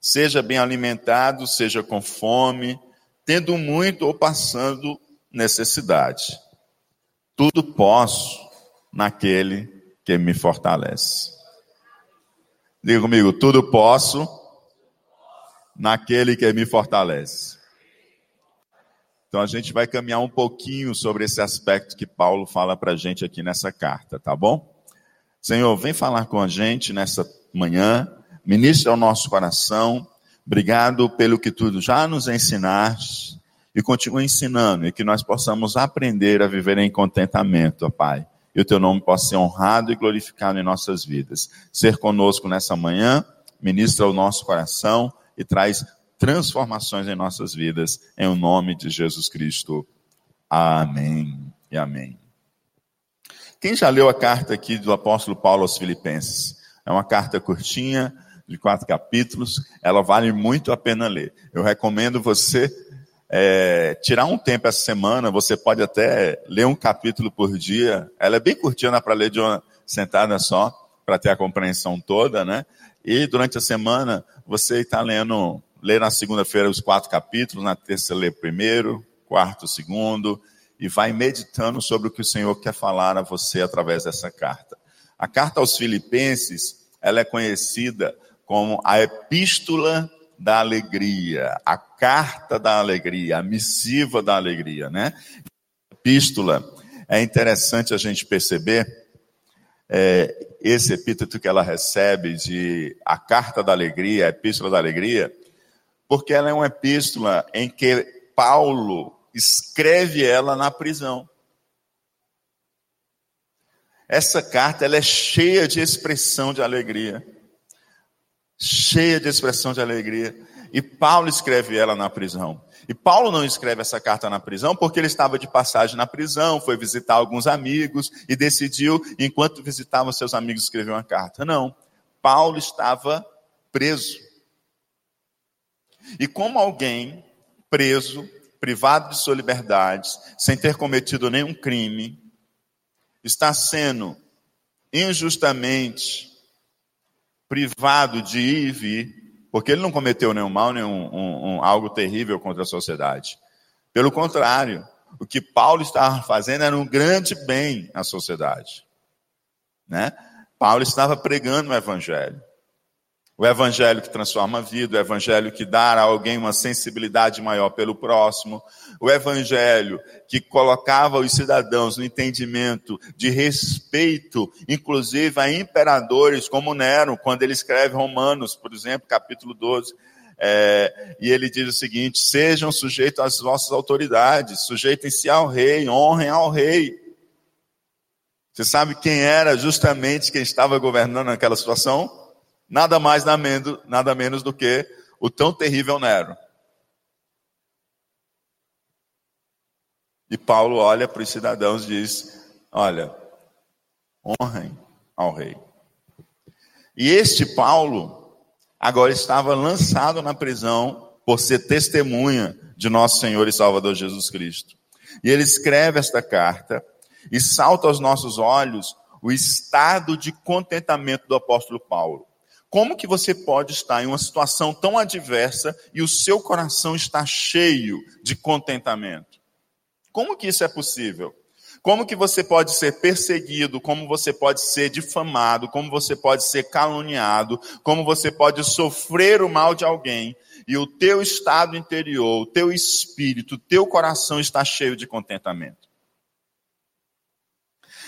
Speaker 6: Seja bem alimentado, seja com fome, tendo muito ou passando necessidade. Tudo posso naquele que me fortalece. Diga comigo, tudo posso naquele que me fortalece. Então a gente vai caminhar um pouquinho sobre esse aspecto que Paulo fala para a gente aqui nessa carta, tá bom? Senhor, vem falar com a gente nessa manhã, ministra o nosso coração. Obrigado pelo que tu já nos ensinaste e continua ensinando e que nós possamos aprender a viver em contentamento, ó Pai. E o teu nome possa ser honrado e glorificado em nossas vidas. Ser conosco nessa manhã, ministra o nosso coração e traz transformações em nossas vidas, em o nome de Jesus Cristo. Amém e amém. Quem já leu a carta aqui do apóstolo Paulo aos Filipenses? É uma carta curtinha, de quatro capítulos, ela vale muito a pena ler. Eu recomendo você é, tirar um tempo essa semana, você pode até ler um capítulo por dia. Ela é bem curtinha, dá para ler de uma sentada só, para ter a compreensão toda, né? E durante a semana, você está lendo lê na segunda-feira os quatro capítulos, na terça lê primeiro, quarto segundo, e vai meditando sobre o que o Senhor quer falar a você através dessa carta. A carta aos Filipenses, ela é conhecida como a epístola da alegria, a carta da alegria, a missiva da alegria, né? Epístola, é interessante a gente perceber é, esse epíteto que ela recebe de a carta da alegria, a epístola da alegria, porque ela é uma epístola em que Paulo escreve ela na prisão. Essa carta ela é cheia de expressão de alegria. Cheia de expressão de alegria. E Paulo escreve ela na prisão. E Paulo não escreve essa carta na prisão porque ele estava de passagem na prisão, foi visitar alguns amigos e decidiu, enquanto visitava seus amigos, escrever uma carta. Não. Paulo estava preso. E como alguém preso, privado de sua liberdade, sem ter cometido nenhum crime, está sendo injustamente privado de ir e vir, porque ele não cometeu nenhum mal, nenhum um, um, algo terrível contra a sociedade. Pelo contrário, o que Paulo estava fazendo era um grande bem à sociedade. Né? Paulo estava pregando o evangelho. O evangelho que transforma a vida, o evangelho que dá a alguém uma sensibilidade maior pelo próximo, o evangelho que colocava os cidadãos no entendimento de respeito, inclusive a imperadores como Nero, quando ele escreve Romanos, por exemplo, capítulo 12. É, e ele diz o seguinte: sejam sujeitos às vossas autoridades, sujeitem-se ao rei, honrem ao rei. Você sabe quem era justamente quem estava governando naquela situação? Nada mais, nada menos do que o tão terrível Nero. E Paulo olha para os cidadãos e diz: Olha, honrem ao rei. E este Paulo agora estava lançado na prisão por ser testemunha de nosso Senhor e Salvador Jesus Cristo. E ele escreve esta carta e salta aos nossos olhos o estado de contentamento do apóstolo Paulo. Como que você pode estar em uma situação tão adversa e o seu coração está cheio de contentamento? Como que isso é possível? Como que você pode ser perseguido, como você pode ser difamado, como você pode ser caluniado, como você pode sofrer o mal de alguém e o teu estado interior, o teu espírito, o teu coração está cheio de contentamento?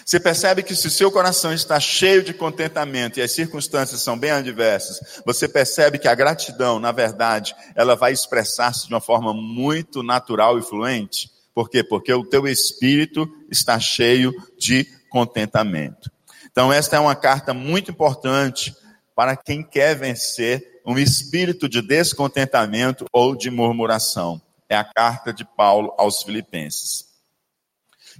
Speaker 6: Você percebe que se o seu coração está cheio de contentamento e as circunstâncias são bem adversas, você percebe que a gratidão, na verdade, ela vai expressar-se de uma forma muito natural e fluente. Por quê? Porque o teu espírito está cheio de contentamento. Então, esta é uma carta muito importante para quem quer vencer um espírito de descontentamento ou de murmuração. É a carta de Paulo aos Filipenses.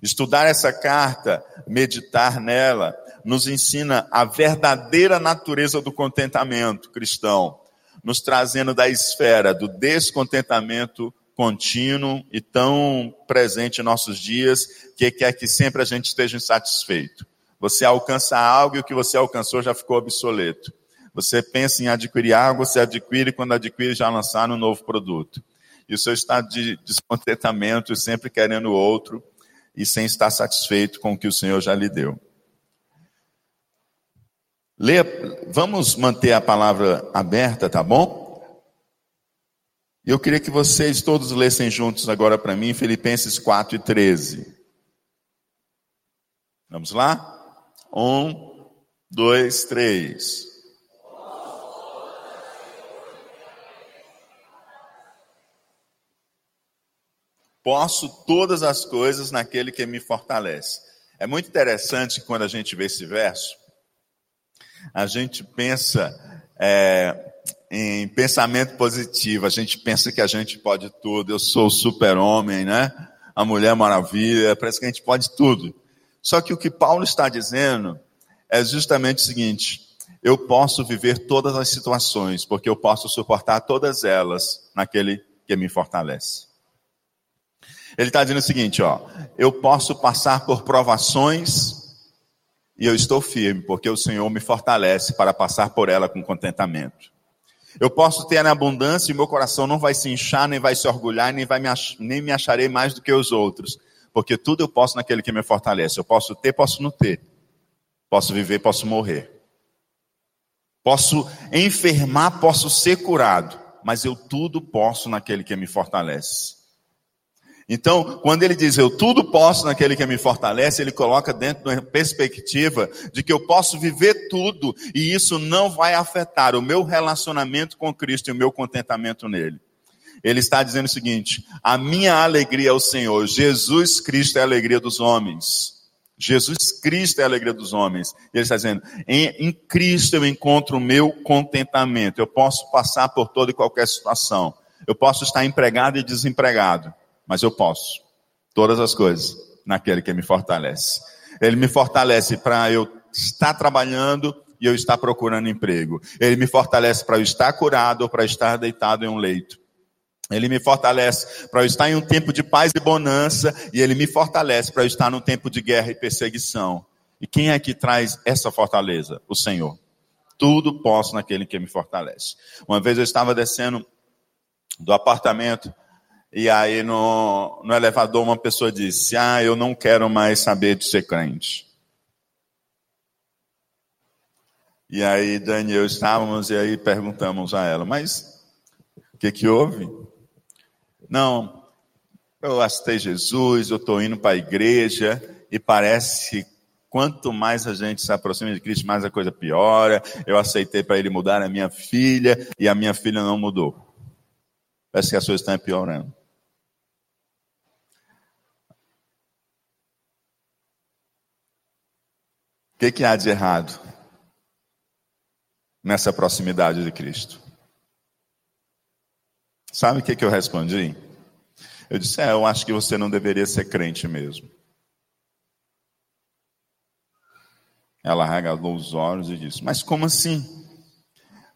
Speaker 6: Estudar essa carta, meditar nela, nos ensina a verdadeira natureza do contentamento cristão, nos trazendo da esfera do descontentamento contínuo e tão presente em nossos dias, que quer que sempre a gente esteja insatisfeito. Você alcança algo e o que você alcançou já ficou obsoleto. Você pensa em adquirir algo, você adquire, quando adquire já lançar um novo produto. E o seu estado de descontentamento, sempre querendo outro e sem estar satisfeito com o que o Senhor já lhe deu. Leia, vamos manter a palavra aberta, tá bom? Eu queria que vocês todos lessem juntos agora para mim Filipenses 4 e 13. Vamos lá? Um, dois, três. Posso todas as coisas naquele que me fortalece. É muito interessante quando a gente vê esse verso, a gente pensa é, em pensamento positivo, a gente pensa que a gente pode tudo, eu sou o super-homem, né? A Mulher Maravilha, parece que a gente pode tudo. Só que o que Paulo está dizendo é justamente o seguinte: eu posso viver todas as situações, porque eu posso suportar todas elas naquele que me fortalece. Ele está dizendo o seguinte, ó, eu posso passar por provações e eu estou firme, porque o Senhor me fortalece para passar por ela com contentamento. Eu posso ter na abundância e meu coração não vai se inchar, nem vai se orgulhar, nem, vai me nem me acharei mais do que os outros. Porque tudo eu posso naquele que me fortalece. Eu posso ter, posso não ter. Posso viver, posso morrer. Posso enfermar, posso ser curado. Mas eu tudo posso naquele que me fortalece. Então, quando ele diz eu tudo posso naquele que me fortalece, ele coloca dentro de uma perspectiva de que eu posso viver tudo e isso não vai afetar o meu relacionamento com Cristo e o meu contentamento nele. Ele está dizendo o seguinte: a minha alegria é o Senhor, Jesus Cristo é a alegria dos homens. Jesus Cristo é a alegria dos homens. Ele está dizendo: em, em Cristo eu encontro o meu contentamento. Eu posso passar por toda e qualquer situação. Eu posso estar empregado e desempregado mas eu posso. Todas as coisas naquele que me fortalece. Ele me fortalece para eu estar trabalhando e eu estar procurando emprego. Ele me fortalece para eu estar curado ou para estar deitado em um leito. Ele me fortalece para eu estar em um tempo de paz e bonança e ele me fortalece para eu estar num tempo de guerra e perseguição. E quem é que traz essa fortaleza? O Senhor. Tudo posso naquele que me fortalece. Uma vez eu estava descendo do apartamento e aí no, no elevador uma pessoa disse: Ah, eu não quero mais saber de ser crente. E aí Dani eu estávamos e aí perguntamos a ela, mas o que que houve? Não, eu aceitei Jesus, eu estou indo para a igreja e parece que quanto mais a gente se aproxima de Cristo, mais a coisa piora. Eu aceitei para ele mudar a minha filha e a minha filha não mudou. Parece que as coisas estão piorando. O que, que há de errado nessa proximidade de Cristo? Sabe o que, que eu respondi? Eu disse: É, eu acho que você não deveria ser crente mesmo. Ela regalou os olhos e disse: Mas como assim?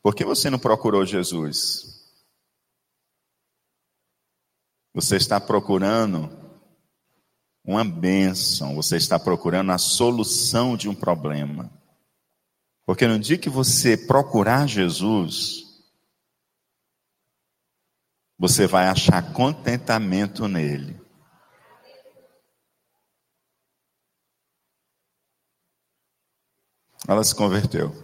Speaker 6: Por que você não procurou Jesus? Você está procurando uma bênção, você está procurando a solução de um problema. Porque no dia que você procurar Jesus, você vai achar contentamento nele. Ela se converteu.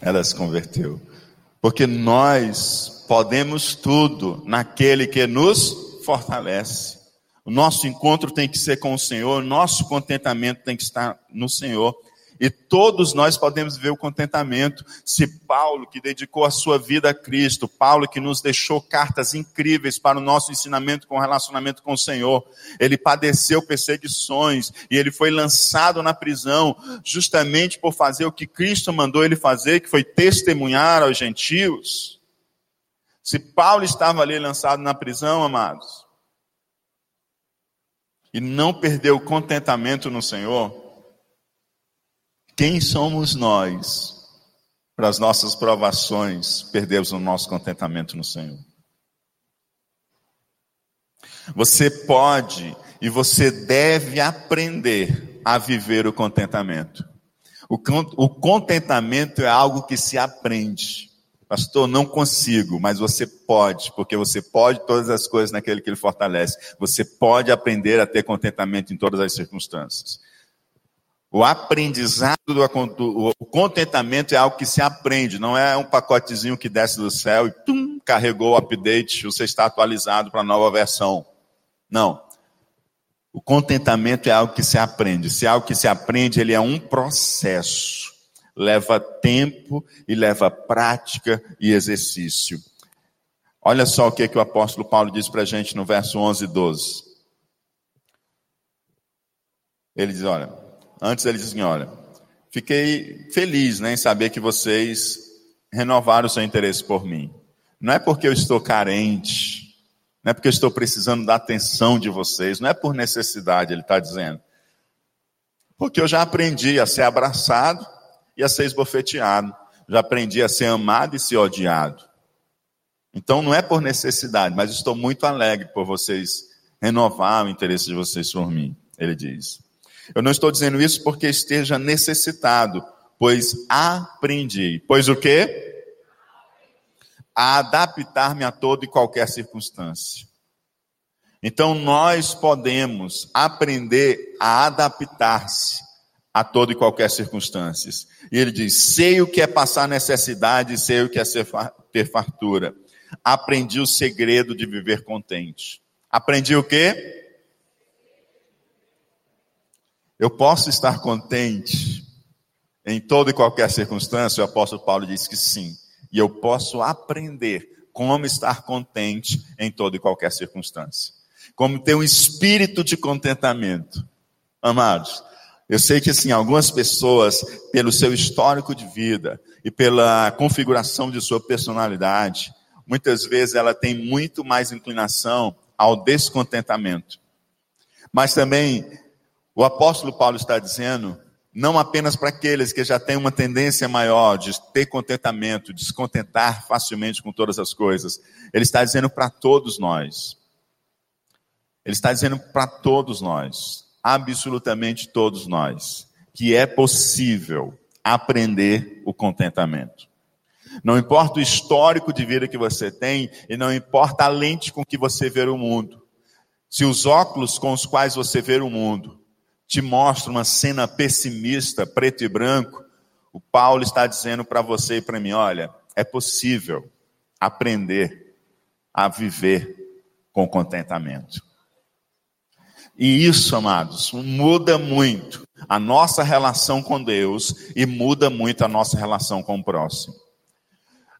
Speaker 6: Ela se converteu. Porque nós podemos tudo naquele que nos fortalece. O nosso encontro tem que ser com o Senhor, nosso contentamento tem que estar no Senhor. E todos nós podemos ver o contentamento. Se Paulo, que dedicou a sua vida a Cristo, Paulo, que nos deixou cartas incríveis para o nosso ensinamento com relacionamento com o Senhor, ele padeceu perseguições e ele foi lançado na prisão, justamente por fazer o que Cristo mandou ele fazer, que foi testemunhar aos gentios. Se Paulo estava ali lançado na prisão, amados, e não perdeu o contentamento no Senhor, quem somos nós para as nossas provações perdermos o nosso contentamento no Senhor? Você pode e você deve aprender a viver o contentamento. O, contentamento é algo que se aprende. Pastor, não consigo, mas você pode, porque você pode todas as coisas naquele que ele fortalece. Você pode aprender a ter contentamento em todas as circunstâncias. O aprendizado, do, o contentamento é algo que se aprende, não é um pacotezinho que desce do céu e tum, carregou o update, você está atualizado para a nova versão. Não. O contentamento é algo que se aprende. Se é algo que se aprende, ele é um processo. Leva tempo e leva prática e exercício. Olha só o que, é que o apóstolo Paulo diz para a gente no verso 11 e 12. Ele diz: Olha, Antes ele disse assim: olha, fiquei feliz né, em saber que vocês renovaram o seu interesse por mim. Não é porque eu estou carente, não é porque eu estou precisando da atenção de vocês, não é por necessidade, ele está dizendo. Porque eu já aprendi a ser abraçado e a ser esbofeteado. Já aprendi a ser amado e ser odiado. Então não é por necessidade, mas estou muito alegre por vocês renovar o interesse de vocês por mim, ele diz. Eu não estou dizendo isso porque esteja necessitado, pois aprendi. Pois o quê? A adaptar-me a toda e qualquer circunstância. Então nós podemos aprender a adaptar-se a toda e qualquer circunstância. E ele diz: sei o que é passar necessidade, sei o que é ter fartura. Aprendi o segredo de viver contente. Aprendi o quê? Eu posso estar contente em toda e qualquer circunstância? O apóstolo Paulo diz que sim. E eu posso aprender como estar contente em toda e qualquer circunstância. Como ter um espírito de contentamento. Amados, eu sei que assim, algumas pessoas, pelo seu histórico de vida e pela configuração de sua personalidade, muitas vezes ela tem muito mais inclinação ao descontentamento. Mas também o apóstolo Paulo está dizendo, não apenas para aqueles que já têm uma tendência maior de ter contentamento, de se contentar facilmente com todas as coisas, ele está dizendo para todos nós. Ele está dizendo para todos nós, absolutamente todos nós, que é possível aprender o contentamento. Não importa o histórico de vida que você tem e não importa a lente com que você vê o mundo. Se os óculos com os quais você vê o mundo te mostra uma cena pessimista, preto e branco, o Paulo está dizendo para você e para mim: olha, é possível aprender a viver com contentamento. E isso, amados, muda muito a nossa relação com Deus e muda muito a nossa relação com o próximo.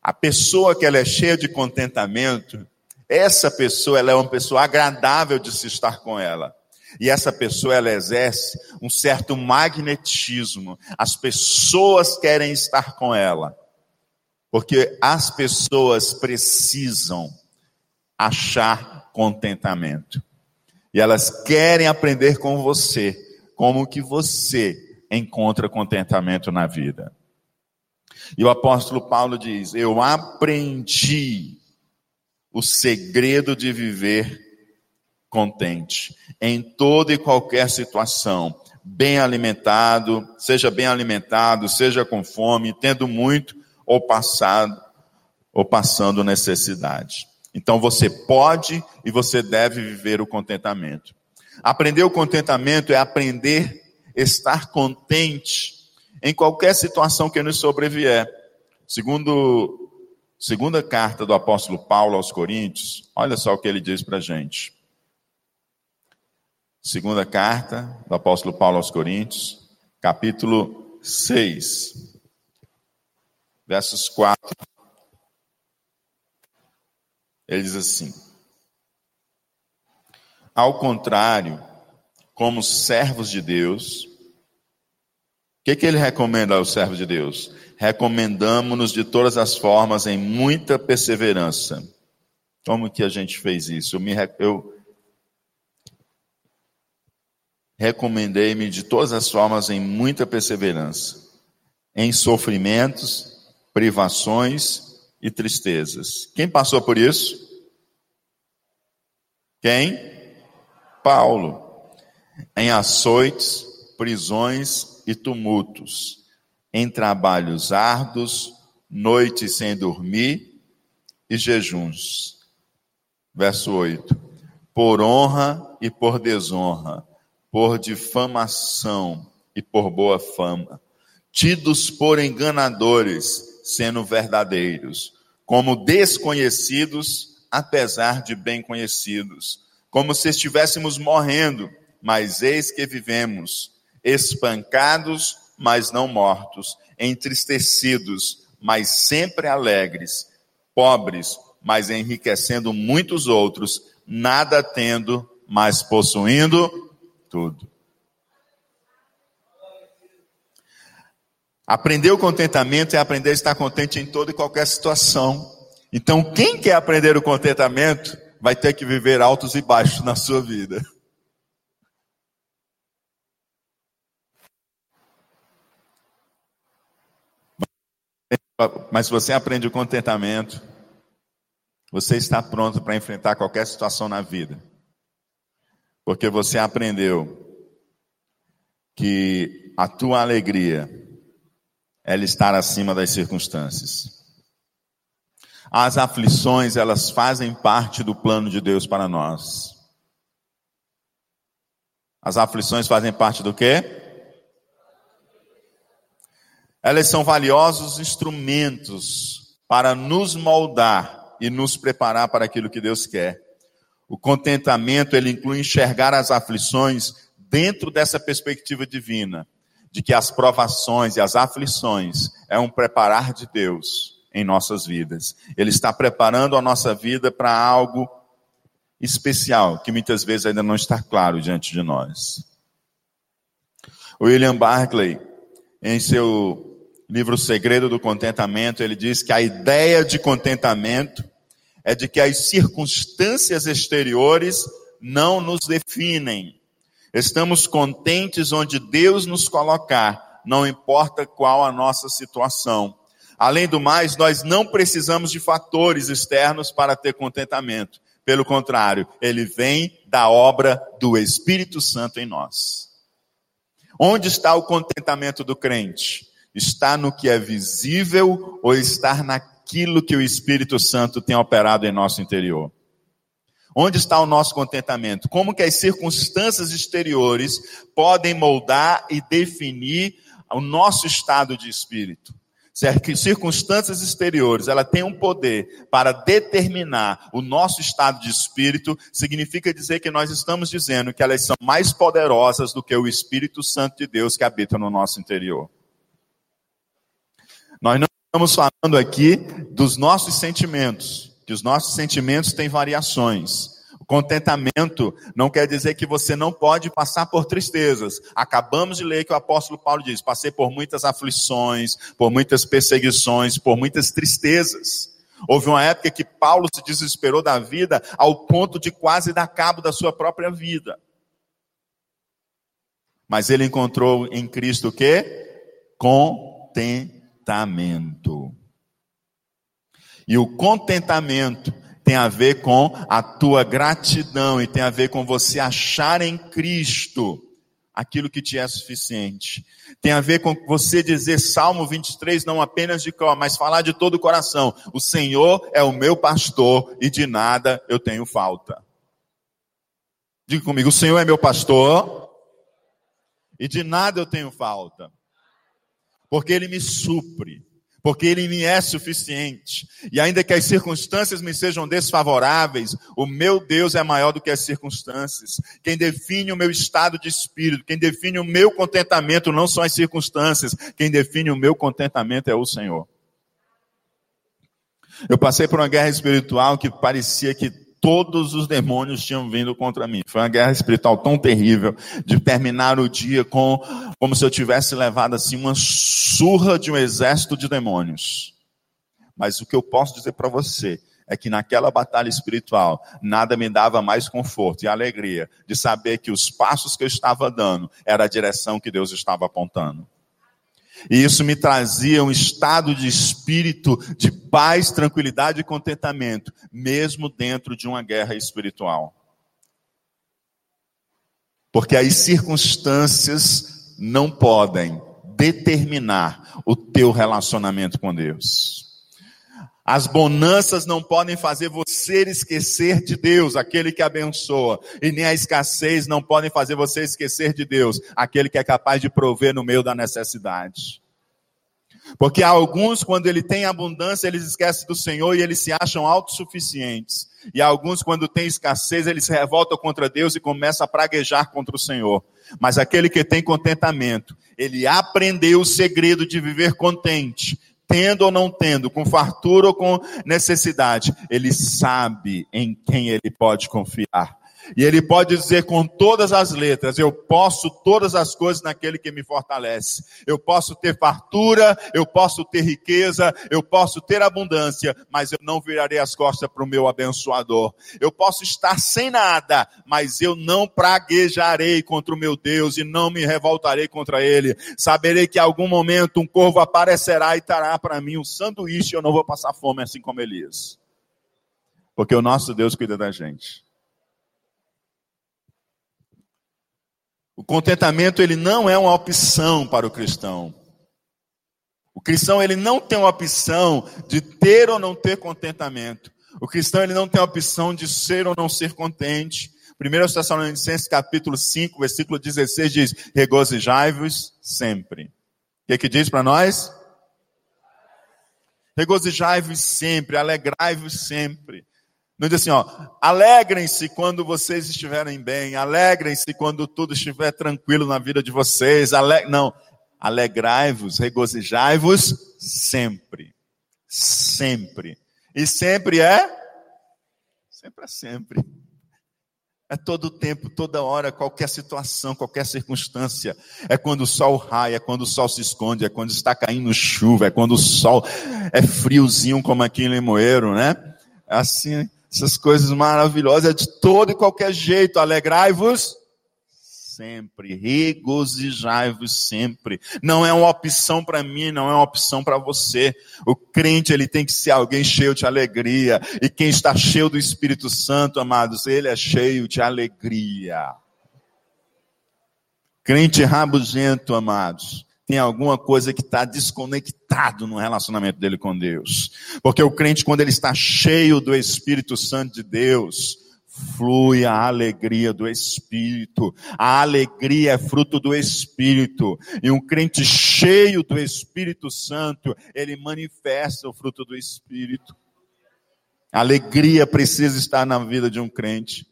Speaker 6: A pessoa que ela é cheia de contentamento, essa pessoa ela é uma pessoa agradável de se estar com ela. E essa pessoa ela exerce um certo magnetismo. As pessoas querem estar com ela. Porque as pessoas precisam achar contentamento. E elas querem aprender com você como que você encontra contentamento na vida. E o apóstolo Paulo diz: Eu aprendi o segredo de viver contente em toda e qualquer situação, bem alimentado, seja bem alimentado, seja com fome, tendo muito ou passado ou passando necessidade. Então você pode e você deve viver o contentamento. Aprender o contentamento é aprender estar contente em qualquer situação que nos sobrevier. Segundo segunda carta do apóstolo Paulo aos Coríntios, olha só o que ele diz para a gente. Segunda carta do apóstolo Paulo aos Coríntios, capítulo 6, versos 4. Ele diz assim: Ao contrário, como servos de Deus, o que, que ele recomenda aos servos de Deus? Recomendamos-nos de todas as formas em muita perseverança. Como que a gente fez isso? Eu, me, eu recomendei-me de todas as formas em muita perseverança, em sofrimentos, privações e tristezas. Quem passou por isso? Quem? Paulo. Em açoites, prisões e tumultos, em trabalhos árduos, noites sem dormir e jejuns. Verso 8. Por honra e por desonra por difamação e por boa fama, tidos por enganadores, sendo verdadeiros, como desconhecidos, apesar de bem conhecidos, como se estivéssemos morrendo, mas eis que vivemos, espancados, mas não mortos, entristecidos, mas sempre alegres, pobres, mas enriquecendo muitos outros, nada tendo, mas possuindo tudo. Aprender o contentamento é aprender a estar contente em toda e qualquer situação. Então, quem quer aprender o contentamento vai ter que viver altos e baixos na sua vida. Mas se você aprende o contentamento, você está pronto para enfrentar qualquer situação na vida. Porque você aprendeu que a tua alegria ela estar acima das circunstâncias. As aflições, elas fazem parte do plano de Deus para nós. As aflições fazem parte do quê? Elas são valiosos instrumentos para nos moldar e nos preparar para aquilo que Deus quer. O contentamento, ele inclui enxergar as aflições dentro dessa perspectiva divina, de que as provações e as aflições é um preparar de Deus em nossas vidas. Ele está preparando a nossa vida para algo especial, que muitas vezes ainda não está claro diante de nós. William Barclay, em seu livro Segredo do Contentamento, ele diz que a ideia de contentamento é de que as circunstâncias exteriores não nos definem. Estamos contentes onde Deus nos colocar, não importa qual a nossa situação. Além do mais, nós não precisamos de fatores externos para ter contentamento. Pelo contrário, ele vem da obra do Espírito Santo em nós. Onde está o contentamento do crente? Está no que é visível ou está na aquilo que o Espírito Santo tem operado em nosso interior. Onde está o nosso contentamento? Como que as circunstâncias exteriores podem moldar e definir o nosso estado de espírito? circunstâncias exteriores, ela tem um poder para determinar o nosso estado de espírito, significa dizer que nós estamos dizendo que elas são mais poderosas do que o Espírito Santo de Deus que habita no nosso interior. Nós não Estamos falando aqui dos nossos sentimentos, que os nossos sentimentos têm variações. O contentamento não quer dizer que você não pode passar por tristezas. Acabamos de ler que o apóstolo Paulo diz: passei por muitas aflições, por muitas perseguições, por muitas tristezas. Houve uma época que Paulo se desesperou da vida ao ponto de quase dar cabo da sua própria vida. Mas ele encontrou em Cristo o quê? Contentamento. E o contentamento tem a ver com a tua gratidão e tem a ver com você achar em Cristo aquilo que te é suficiente. Tem a ver com você dizer Salmo 23 não apenas de cor, mas falar de todo o coração. O Senhor é o meu pastor e de nada eu tenho falta. Diga comigo, o Senhor é meu pastor e de nada eu tenho falta porque Ele me supre, porque Ele me é suficiente. E ainda que as circunstâncias me sejam desfavoráveis, o meu Deus é maior do que as circunstâncias. Quem define o meu estado de espírito, quem define o meu contentamento não são as circunstâncias, quem define o meu contentamento é o Senhor. Eu passei por uma guerra espiritual que parecia que todos os demônios tinham vindo contra mim. Foi uma guerra espiritual tão terrível de terminar o dia com como se eu tivesse levado assim uma surra de um exército de demônios. Mas o que eu posso dizer para você é que naquela batalha espiritual, nada me dava mais conforto e alegria de saber que os passos que eu estava dando era a direção que Deus estava apontando. E isso me trazia um estado de espírito de paz, tranquilidade e contentamento, mesmo dentro de uma guerra espiritual. Porque as circunstâncias não podem determinar o teu relacionamento com Deus. As bonanças não podem fazer você esquecer de Deus, aquele que abençoa. E nem a escassez não podem fazer você esquecer de Deus, aquele que é capaz de prover no meio da necessidade. Porque alguns, quando ele tem abundância, eles esquecem do Senhor e eles se acham autossuficientes. E alguns, quando tem escassez, eles se revoltam contra Deus e começam a praguejar contra o Senhor. Mas aquele que tem contentamento, ele aprendeu o segredo de viver contente, tendo ou não tendo, com fartura ou com necessidade, ele sabe em quem ele pode confiar. E ele pode dizer com todas as letras: Eu posso todas as coisas naquele que me fortalece. Eu posso ter fartura, eu posso ter riqueza, eu posso ter abundância, mas eu não virarei as costas para o meu abençoador. Eu posso estar sem nada, mas eu não praguejarei contra o meu Deus e não me revoltarei contra ele. Saberei que em algum momento um corvo aparecerá e trará para mim um sanduíche e eu não vou passar fome assim como Elias. Porque o nosso Deus cuida da gente. O contentamento ele não é uma opção para o cristão. O cristão ele não tem uma opção de ter ou não ter contentamento. O cristão ele não tem a opção de ser ou não ser contente. 1 Tessalonicenses capítulo 5, versículo 16 diz: Regozijai-vos sempre. O que, é que diz para nós? Regozijai-vos sempre, alegrai-vos sempre. Não diz assim, ó, alegrem-se quando vocês estiverem bem, alegrem-se quando tudo estiver tranquilo na vida de vocês, ale... não, alegrai-vos, regozijai-vos sempre, sempre, e sempre é, sempre é sempre, é todo o tempo, toda hora, qualquer situação, qualquer circunstância, é quando o sol raia, é quando o sol se esconde, é quando está caindo chuva, é quando o sol é friozinho como aqui em Limoeiro, né? É assim, essas coisas maravilhosas, é de todo e qualquer jeito. Alegrai-vos sempre, regozijai-vos sempre. Não é uma opção para mim, não é uma opção para você. O crente, ele tem que ser alguém cheio de alegria. E quem está cheio do Espírito Santo, amados, ele é cheio de alegria. Crente rabugento, amados, tem alguma coisa que está desconectado no relacionamento dele com Deus. Porque o crente, quando ele está cheio do Espírito Santo de Deus, flui a alegria do Espírito. A alegria é fruto do Espírito. E um crente cheio do Espírito Santo, ele manifesta o fruto do Espírito. A alegria precisa estar na vida de um crente.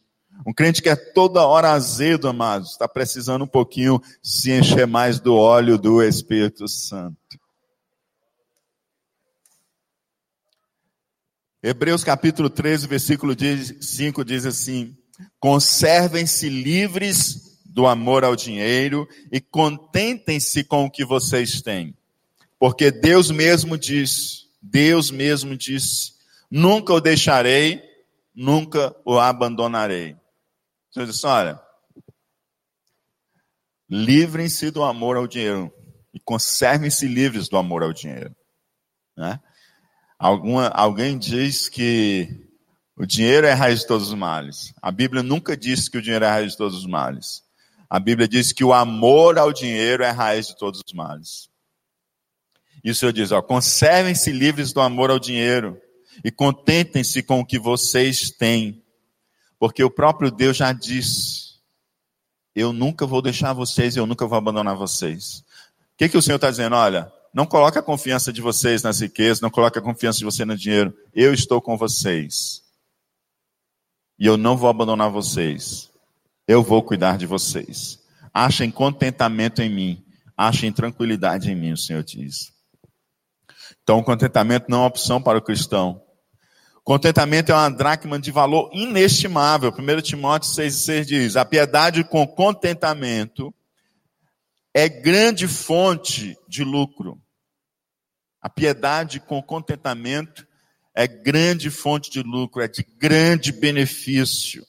Speaker 6: Um crente que é toda hora azedo, amados, está precisando um pouquinho se encher mais do óleo do Espírito Santo. Hebreus capítulo 13, versículo 5 diz assim: Conservem-se livres do amor ao dinheiro e contentem-se com o que vocês têm. Porque Deus mesmo disse, Deus mesmo disse: Nunca o deixarei, nunca o abandonarei. Senhor disse: olha, livrem-se do amor ao dinheiro e conservem-se livres do amor ao dinheiro. Né? Alguma, alguém diz que o dinheiro é a raiz de todos os males. A Bíblia nunca disse que o dinheiro é a raiz de todos os males. A Bíblia diz que o amor ao dinheiro é a raiz de todos os males. E o Senhor diz, conservem-se livres do amor ao dinheiro e contentem-se com o que vocês têm, porque o próprio Deus já disse: Eu nunca vou deixar vocês, eu nunca vou abandonar vocês. O que, que o Senhor está dizendo? Olha, não coloque a confiança de vocês nas riquezas, não coloque a confiança de você no dinheiro. Eu estou com vocês. E eu não vou abandonar vocês. Eu vou cuidar de vocês. Achem contentamento em mim. Achem tranquilidade em mim, o Senhor diz. Então, o contentamento não é uma opção para o cristão. Contentamento é uma dracma de valor inestimável. 1 Timóteo 6,6 diz: A piedade com contentamento é grande fonte de lucro. A piedade com contentamento é grande fonte de lucro, é de grande benefício.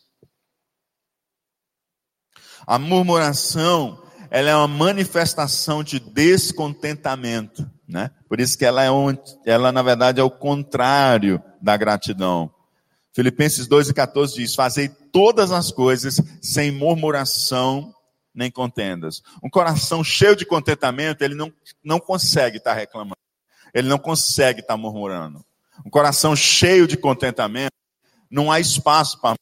Speaker 6: A murmuração, ela é uma manifestação de descontentamento, né? Por isso que ela é um, ela na verdade é o contrário da gratidão. Filipenses 2:14 diz: "Fazei todas as coisas sem murmuração nem contendas". Um coração cheio de contentamento, ele não não consegue estar reclamando. Ele não consegue estar murmurando. Um coração cheio de contentamento, não há espaço para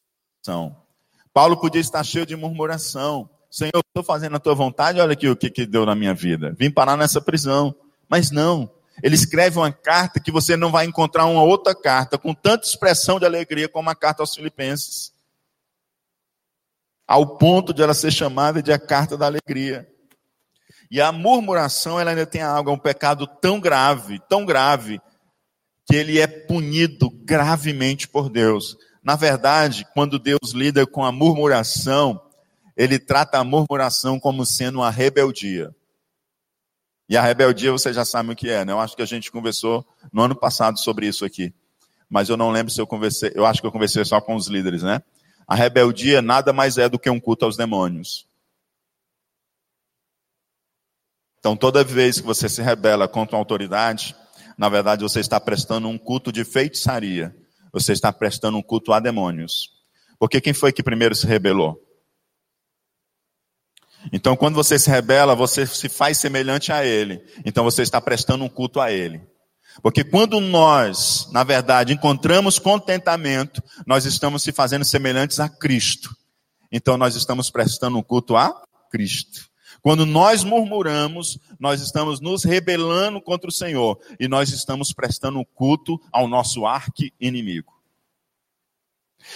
Speaker 6: murmuração. Paulo podia estar cheio de murmuração. Senhor, estou fazendo a tua vontade, olha aqui o que, que deu na minha vida. Vim parar nessa prisão. Mas não. Ele escreve uma carta que você não vai encontrar uma outra carta com tanta expressão de alegria como a carta aos Filipenses. Ao ponto de ela ser chamada de a carta da alegria. E a murmuração, ela ainda tem algo, é um pecado tão grave, tão grave, que ele é punido gravemente por Deus. Na verdade, quando Deus lida com a murmuração, ele trata a murmuração como sendo uma rebeldia. E a rebeldia você já sabe o que é, né? Eu acho que a gente conversou no ano passado sobre isso aqui. Mas eu não lembro se eu conversei, eu acho que eu conversei só com os líderes, né? A rebeldia nada mais é do que um culto aos demônios. Então, toda vez que você se rebela contra uma autoridade, na verdade você está prestando um culto de feitiçaria você está prestando um culto a demônios. Porque quem foi que primeiro se rebelou? Então, quando você se rebela, você se faz semelhante a ele. Então, você está prestando um culto a ele. Porque quando nós, na verdade, encontramos contentamento, nós estamos se fazendo semelhantes a Cristo. Então, nós estamos prestando um culto a Cristo. Quando nós murmuramos, nós estamos nos rebelando contra o Senhor e nós estamos prestando culto ao nosso arqui-inimigo.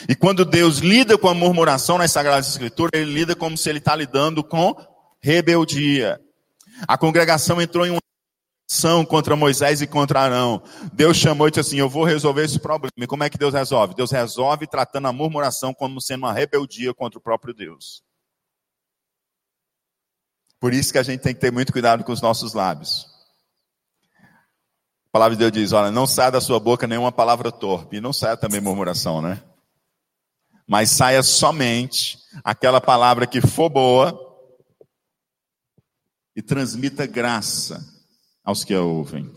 Speaker 6: E quando Deus lida com a murmuração nas Sagradas Escrituras, ele lida como se ele está lidando com rebeldia. A congregação entrou em uma ação contra Moisés e contra Arão. Deus chamou e disse assim: Eu vou resolver esse problema. E como é que Deus resolve? Deus resolve tratando a murmuração como sendo uma rebeldia contra o próprio Deus. Por isso que a gente tem que ter muito cuidado com os nossos lábios. A palavra de Deus diz: olha, não saia da sua boca nenhuma palavra torpe. E não saia também murmuração, né? Mas saia somente aquela palavra que for boa e transmita graça aos que a ouvem.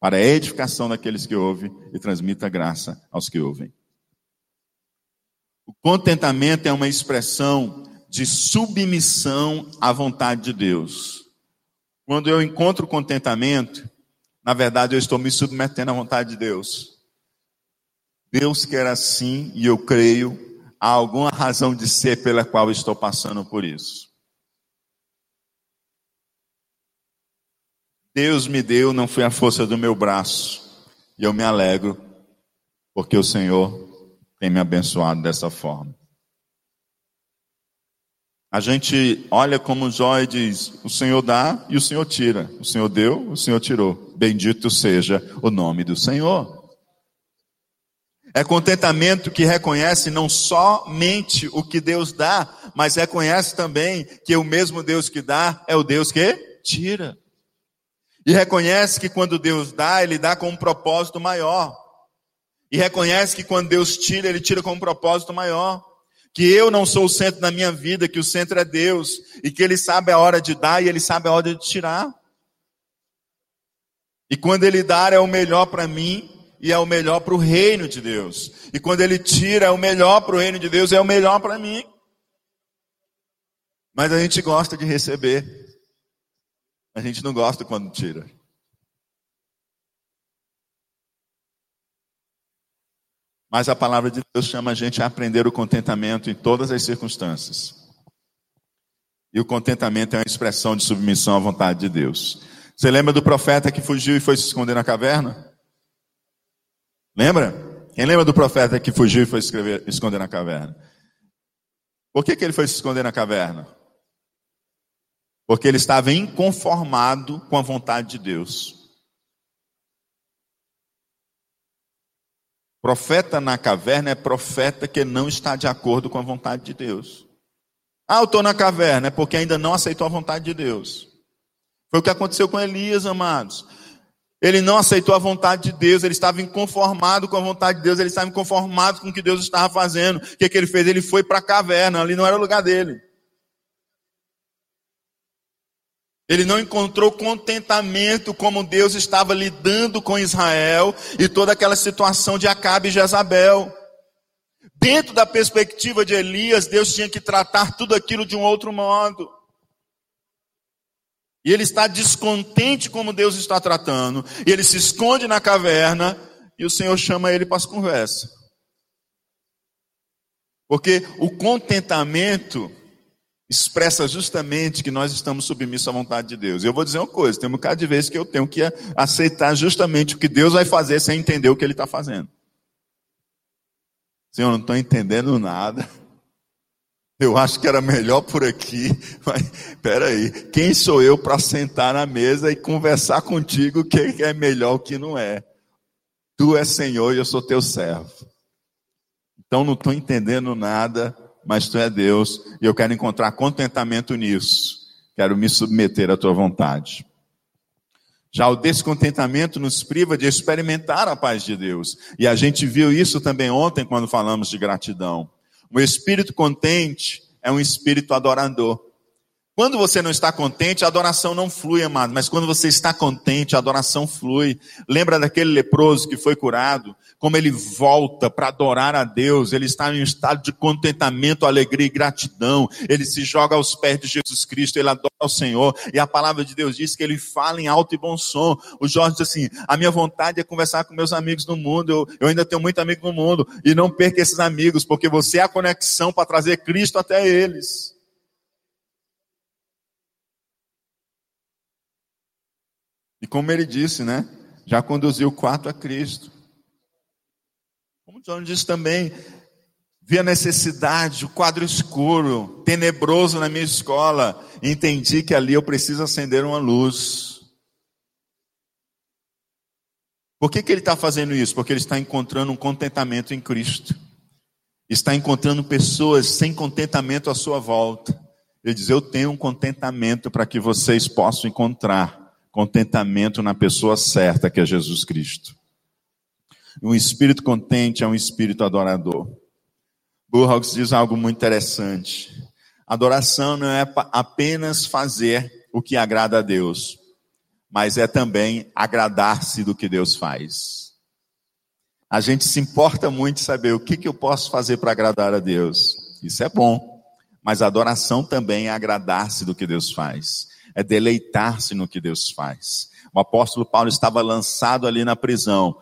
Speaker 6: Para a edificação daqueles que ouvem e transmita graça aos que ouvem. O contentamento é uma expressão de submissão à vontade de Deus. Quando eu encontro contentamento, na verdade eu estou me submetendo à vontade de Deus. Deus quer assim e eu creio há alguma razão de ser pela qual estou passando por isso. Deus me deu, não foi a força do meu braço. E eu me alegro, porque o Senhor tem me abençoado dessa forma. A gente olha como Jó e diz: o Senhor dá e o Senhor tira. O Senhor deu, o Senhor tirou. Bendito seja o nome do Senhor. É contentamento que reconhece não somente o que Deus dá, mas reconhece também que o mesmo Deus que dá é o Deus que tira. E reconhece que quando Deus dá, Ele dá com um propósito maior. E reconhece que quando Deus tira, Ele tira com um propósito maior que eu não sou o centro da minha vida, que o centro é Deus, e que Ele sabe a hora de dar e Ele sabe a hora de tirar. E quando Ele dar é o melhor para mim e é o melhor para o reino de Deus. E quando Ele tira é o melhor para o reino de Deus é o melhor para mim. Mas a gente gosta de receber. A gente não gosta quando tira. Mas a palavra de Deus chama a gente a aprender o contentamento em todas as circunstâncias. E o contentamento é uma expressão de submissão à vontade de Deus. Você lembra do profeta que fugiu e foi se esconder na caverna? Lembra? Quem lembra do profeta que fugiu e foi escrever- esconder na caverna? Por que, que ele foi se esconder na caverna? Porque ele estava inconformado com a vontade de Deus. Profeta na caverna é profeta que não está de acordo com a vontade de Deus. Ah, eu estou na caverna, é porque ainda não aceitou a vontade de Deus. Foi o que aconteceu com Elias, amados. Ele não aceitou a vontade de Deus, ele estava inconformado com a vontade de Deus, ele estava inconformado com o que Deus estava fazendo. O que, que ele fez? Ele foi para a caverna, ali não era o lugar dele. Ele não encontrou contentamento como Deus estava lidando com Israel e toda aquela situação de Acabe e Jezabel. Dentro da perspectiva de Elias, Deus tinha que tratar tudo aquilo de um outro modo. E ele está descontente como Deus está tratando. E ele se esconde na caverna e o Senhor chama ele para as conversas. Porque o contentamento expressa justamente que nós estamos submissos à vontade de Deus. E eu vou dizer uma coisa: tem um bocado de vezes que eu tenho que aceitar justamente o que Deus vai fazer sem entender o que Ele está fazendo. Senhor, não estou entendendo nada. Eu acho que era melhor por aqui, mas peraí, quem sou eu para sentar na mesa e conversar contigo o que é melhor o que não é? Tu és Senhor e eu sou teu servo. Então não estou entendendo nada, mas tu é Deus e eu quero encontrar contentamento nisso. Quero me submeter à tua vontade. Já o descontentamento nos priva de experimentar a paz de Deus. E a gente viu isso também ontem quando falamos de gratidão. O espírito contente é um espírito adorador. Quando você não está contente, a adoração não flui, amado. Mas quando você está contente, a adoração flui. Lembra daquele leproso que foi curado? Como ele volta para adorar a Deus. Ele está em um estado de contentamento, alegria e gratidão. Ele se joga aos pés de Jesus Cristo. Ele adora ao Senhor. E a palavra de Deus diz que ele fala em alto e bom som. O Jorge diz assim: a minha vontade é conversar com meus amigos no mundo. Eu, eu ainda tenho muito amigo no mundo. E não perca esses amigos, porque você é a conexão para trazer Cristo até eles. E como ele disse, né? Já conduziu quatro a Cristo. John disse também, vi a necessidade, o quadro escuro, tenebroso na minha escola. Entendi que ali eu preciso acender uma luz. Por que, que ele está fazendo isso? Porque ele está encontrando um contentamento em Cristo. Está encontrando pessoas sem contentamento à sua volta. Ele diz: Eu tenho um contentamento para que vocês possam encontrar contentamento na pessoa certa, que é Jesus Cristo. Um espírito contente é um espírito adorador. Burroughs diz algo muito interessante. Adoração não é apenas fazer o que agrada a Deus, mas é também agradar-se do que Deus faz. A gente se importa muito em saber o que, que eu posso fazer para agradar a Deus. Isso é bom. Mas adoração também é agradar-se do que Deus faz é deleitar-se no que Deus faz. O apóstolo Paulo estava lançado ali na prisão,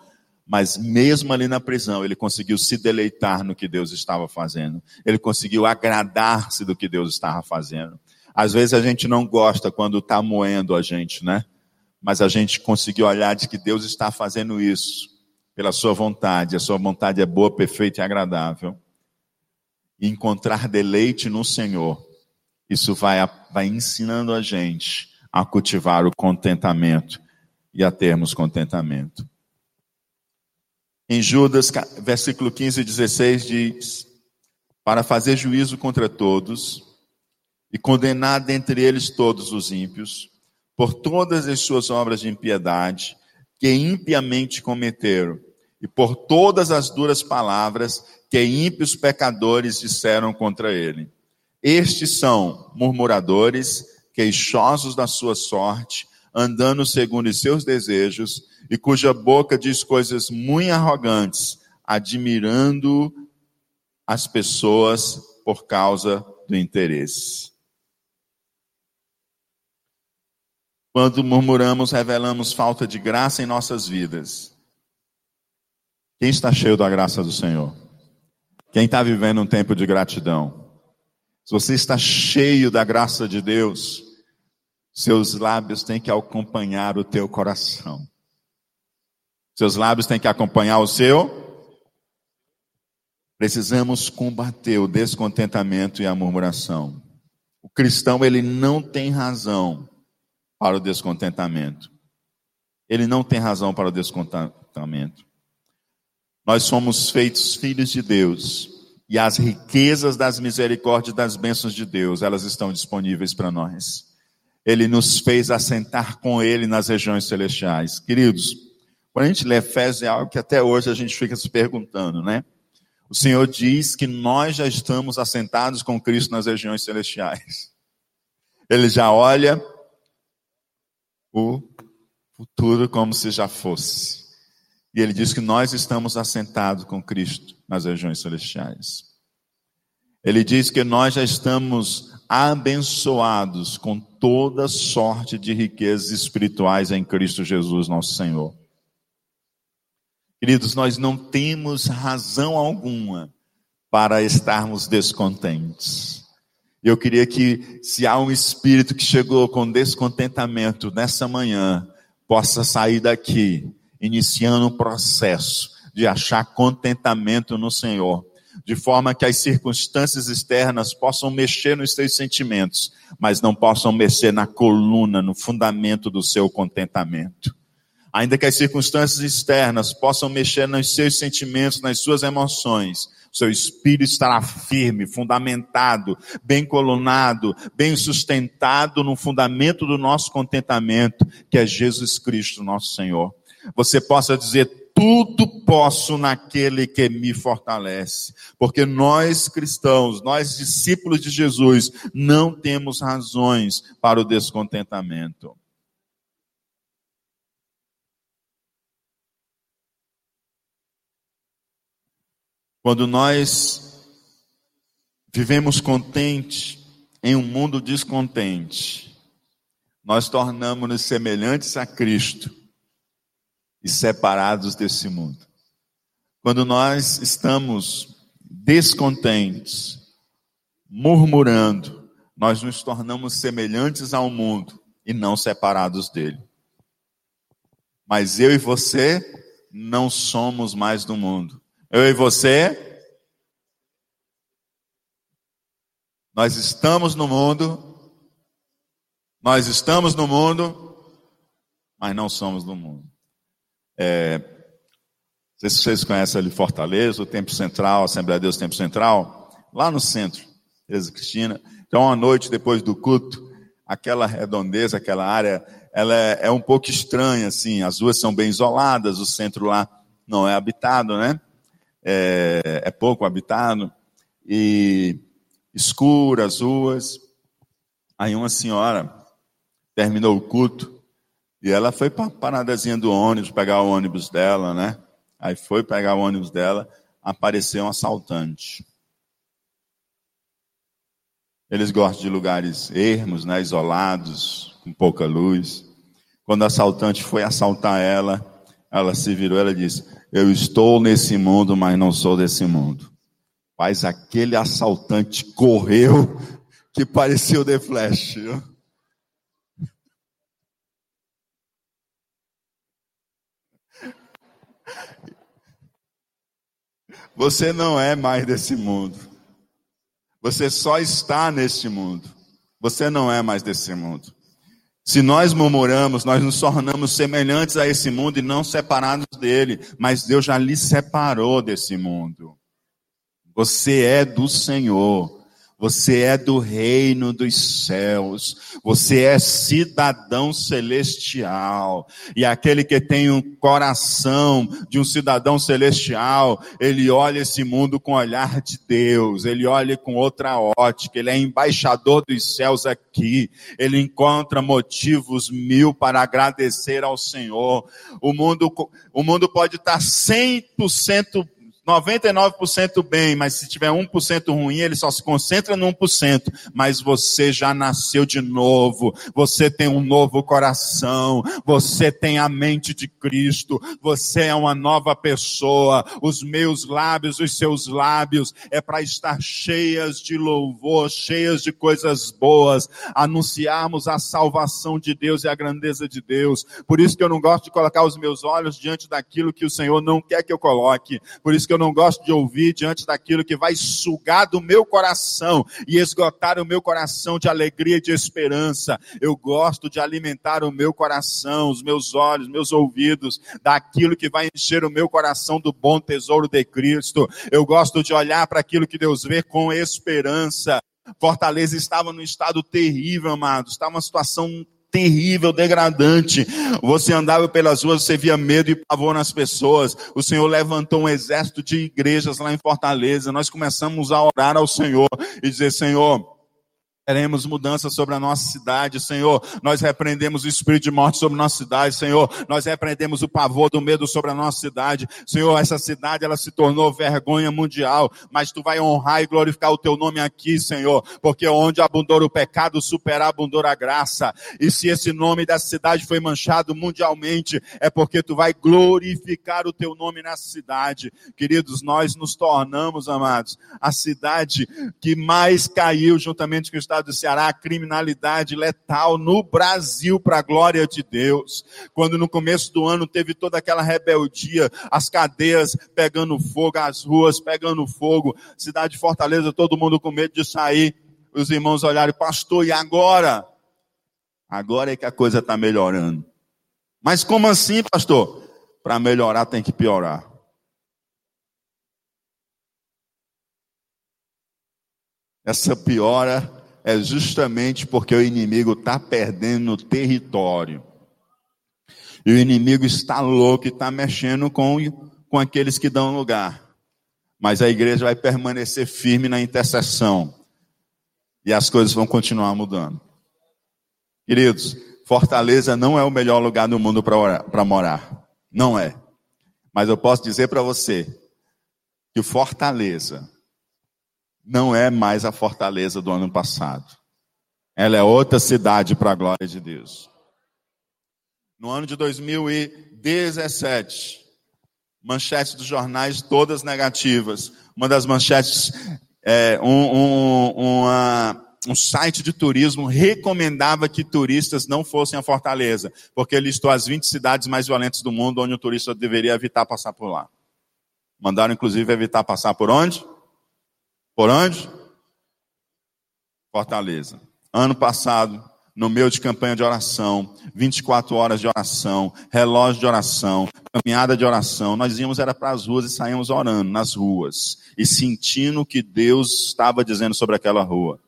Speaker 6: mas mesmo ali na prisão, ele conseguiu se deleitar no que Deus estava fazendo. Ele conseguiu agradar-se do que Deus estava fazendo. Às vezes a gente não gosta quando está moendo a gente, né? Mas a gente conseguiu olhar de que Deus está fazendo isso pela sua vontade. A sua vontade é boa, perfeita e agradável. E encontrar deleite no Senhor isso vai, vai ensinando a gente a cultivar o contentamento e a termos contentamento. Em Judas, versículo 15 e 16 diz: Para fazer juízo contra todos e condenar dentre eles todos os ímpios, por todas as suas obras de impiedade que impiamente cometeram, e por todas as duras palavras que ímpios pecadores disseram contra ele. Estes são murmuradores, queixosos da sua sorte, andando segundo os seus desejos, e cuja boca diz coisas muito arrogantes, admirando as pessoas por causa do interesse. Quando murmuramos, revelamos falta de graça em nossas vidas. Quem está cheio da graça do Senhor? Quem está vivendo um tempo de gratidão? Se você está cheio da graça de Deus, Seus lábios têm que acompanhar o teu coração. Seus lábios têm que acompanhar o seu. Precisamos combater o descontentamento e a murmuração. O cristão, ele não tem razão para o descontentamento. Ele não tem razão para o descontentamento. Nós somos feitos filhos de Deus e as riquezas das misericórdias e das bênçãos de Deus, elas estão disponíveis para nós. Ele nos fez assentar com Ele nas regiões celestiais. Queridos, quando a gente lê Efésios é algo que até hoje a gente fica se perguntando, né? O Senhor diz que nós já estamos assentados com Cristo nas regiões celestiais. Ele já olha o futuro como se já fosse. E ele diz que nós estamos assentados com Cristo nas regiões celestiais. Ele diz que nós já estamos abençoados com toda sorte de riquezas espirituais em Cristo Jesus, nosso Senhor. Queridos, nós não temos razão alguma para estarmos descontentes. Eu queria que, se há um espírito que chegou com descontentamento nessa manhã, possa sair daqui, iniciando um processo de achar contentamento no Senhor, de forma que as circunstâncias externas possam mexer nos seus sentimentos, mas não possam mexer na coluna, no fundamento do seu contentamento. Ainda que as circunstâncias externas possam mexer nos seus sentimentos, nas suas emoções, seu espírito estará firme, fundamentado, bem colunado, bem sustentado no fundamento do nosso contentamento, que é Jesus Cristo, nosso Senhor. Você possa dizer, tudo posso naquele que me fortalece. Porque nós cristãos, nós discípulos de Jesus, não temos razões para o descontentamento. Quando nós vivemos contente em um mundo descontente, nós tornamos-nos semelhantes a Cristo e separados desse mundo. Quando nós estamos descontentes, murmurando, nós nos tornamos semelhantes ao mundo e não separados dele. Mas eu e você não somos mais do mundo. Eu e você, nós estamos no mundo, nós estamos no mundo, mas não somos do mundo. É, não sei se vocês conhecem ali Fortaleza, o Tempo Central, Assembleia de Deus Tempo Central, lá no centro, Teresa Cristina. Então, uma noite depois do culto, aquela redondeza, aquela área, ela é, é um pouco estranha, assim, as ruas são bem isoladas, o centro lá não é habitado, né? É, é pouco habitado, e escuras ruas. Aí uma senhora terminou o culto e ela foi para a paradazinha do ônibus, pegar o ônibus dela, né? Aí foi pegar o ônibus dela, apareceu um assaltante. Eles gostam de lugares ermos, né, isolados, com pouca luz. Quando o assaltante foi assaltar ela, ela se virou, ela disse: Eu estou nesse mundo, mas não sou desse mundo. Mas aquele assaltante correu que parecia o The Flash. Você não é mais desse mundo. Você só está neste mundo. Você não é mais desse mundo. Se nós murmuramos, nós nos tornamos semelhantes a esse mundo e não separados dele, mas Deus já lhe separou desse mundo. Você é do Senhor. Você é do reino dos céus. Você é cidadão celestial. E aquele que tem um coração de um cidadão celestial, ele olha esse mundo com o olhar de Deus. Ele olha com outra ótica. Ele é embaixador dos céus aqui. Ele encontra motivos mil para agradecer ao Senhor. O mundo, o mundo pode estar 100% 99% bem, mas se tiver 1% ruim, ele só se concentra no 1%. Mas você já nasceu de novo, você tem um novo coração, você tem a mente de Cristo, você é uma nova pessoa. Os meus lábios, os seus lábios, é para estar cheias de louvor, cheias de coisas boas, anunciarmos a salvação de Deus e a grandeza de Deus. Por isso que eu não gosto de colocar os meus olhos diante daquilo que o Senhor não quer que eu coloque. Por isso que eu não gosto de ouvir diante daquilo que vai sugar do meu coração e esgotar o meu coração de alegria e de esperança. Eu gosto de alimentar o meu coração, os meus olhos, meus ouvidos, daquilo que vai encher o meu coração do bom tesouro de Cristo. Eu gosto de olhar para aquilo que Deus vê com esperança. Fortaleza estava num estado terrível, amados. Estava uma situação terrível, degradante. Você andava pelas ruas, você via medo e pavor nas pessoas. O Senhor levantou um exército de igrejas lá em Fortaleza. Nós começamos a orar ao Senhor e dizer: Senhor, Queremos mudança sobre a nossa cidade, Senhor. Nós repreendemos o espírito de morte sobre a nossa cidade, Senhor. Nós repreendemos o pavor do medo sobre a nossa cidade. Senhor, essa cidade ela se tornou vergonha mundial, mas tu vai honrar e glorificar o teu nome aqui, Senhor, porque onde abundou o pecado, superabundou a graça. E se esse nome dessa cidade foi manchado mundialmente, é porque tu vai glorificar o teu nome nessa cidade. Queridos, nós nos tornamos, amados, a cidade que mais caiu juntamente com o Estado estado do Ceará a criminalidade letal no Brasil para a glória de Deus. Quando no começo do ano teve toda aquela rebeldia, as cadeias pegando fogo, as ruas pegando fogo, cidade de Fortaleza, todo mundo com medo de sair. Os irmãos olharam, pastor, e agora? Agora é que a coisa está melhorando. Mas como assim, pastor? Para melhorar tem que piorar. Essa piora é justamente porque o inimigo está perdendo território. E o inimigo está louco e está mexendo com, com aqueles que dão lugar. Mas a igreja vai permanecer firme na intercessão. E as coisas vão continuar mudando. Queridos, Fortaleza não é o melhor lugar do mundo para morar. Não é. Mas eu posso dizer para você que Fortaleza não é mais a fortaleza do ano passado. Ela é outra cidade para a glória de Deus. No ano de 2017, manchetes dos jornais todas negativas. Uma das manchetes, é, um, um, uma, um site de turismo recomendava que turistas não fossem a Fortaleza, porque listou as 20 cidades mais violentas do mundo onde o turista deveria evitar passar por lá. Mandaram, inclusive, evitar passar por onde? Por onde? Fortaleza. Ano passado, no meio de campanha de oração, 24 horas de oração, relógio de oração, caminhada de oração, nós íamos era para as ruas e saímos orando nas ruas e sentindo o que Deus estava dizendo sobre aquela rua.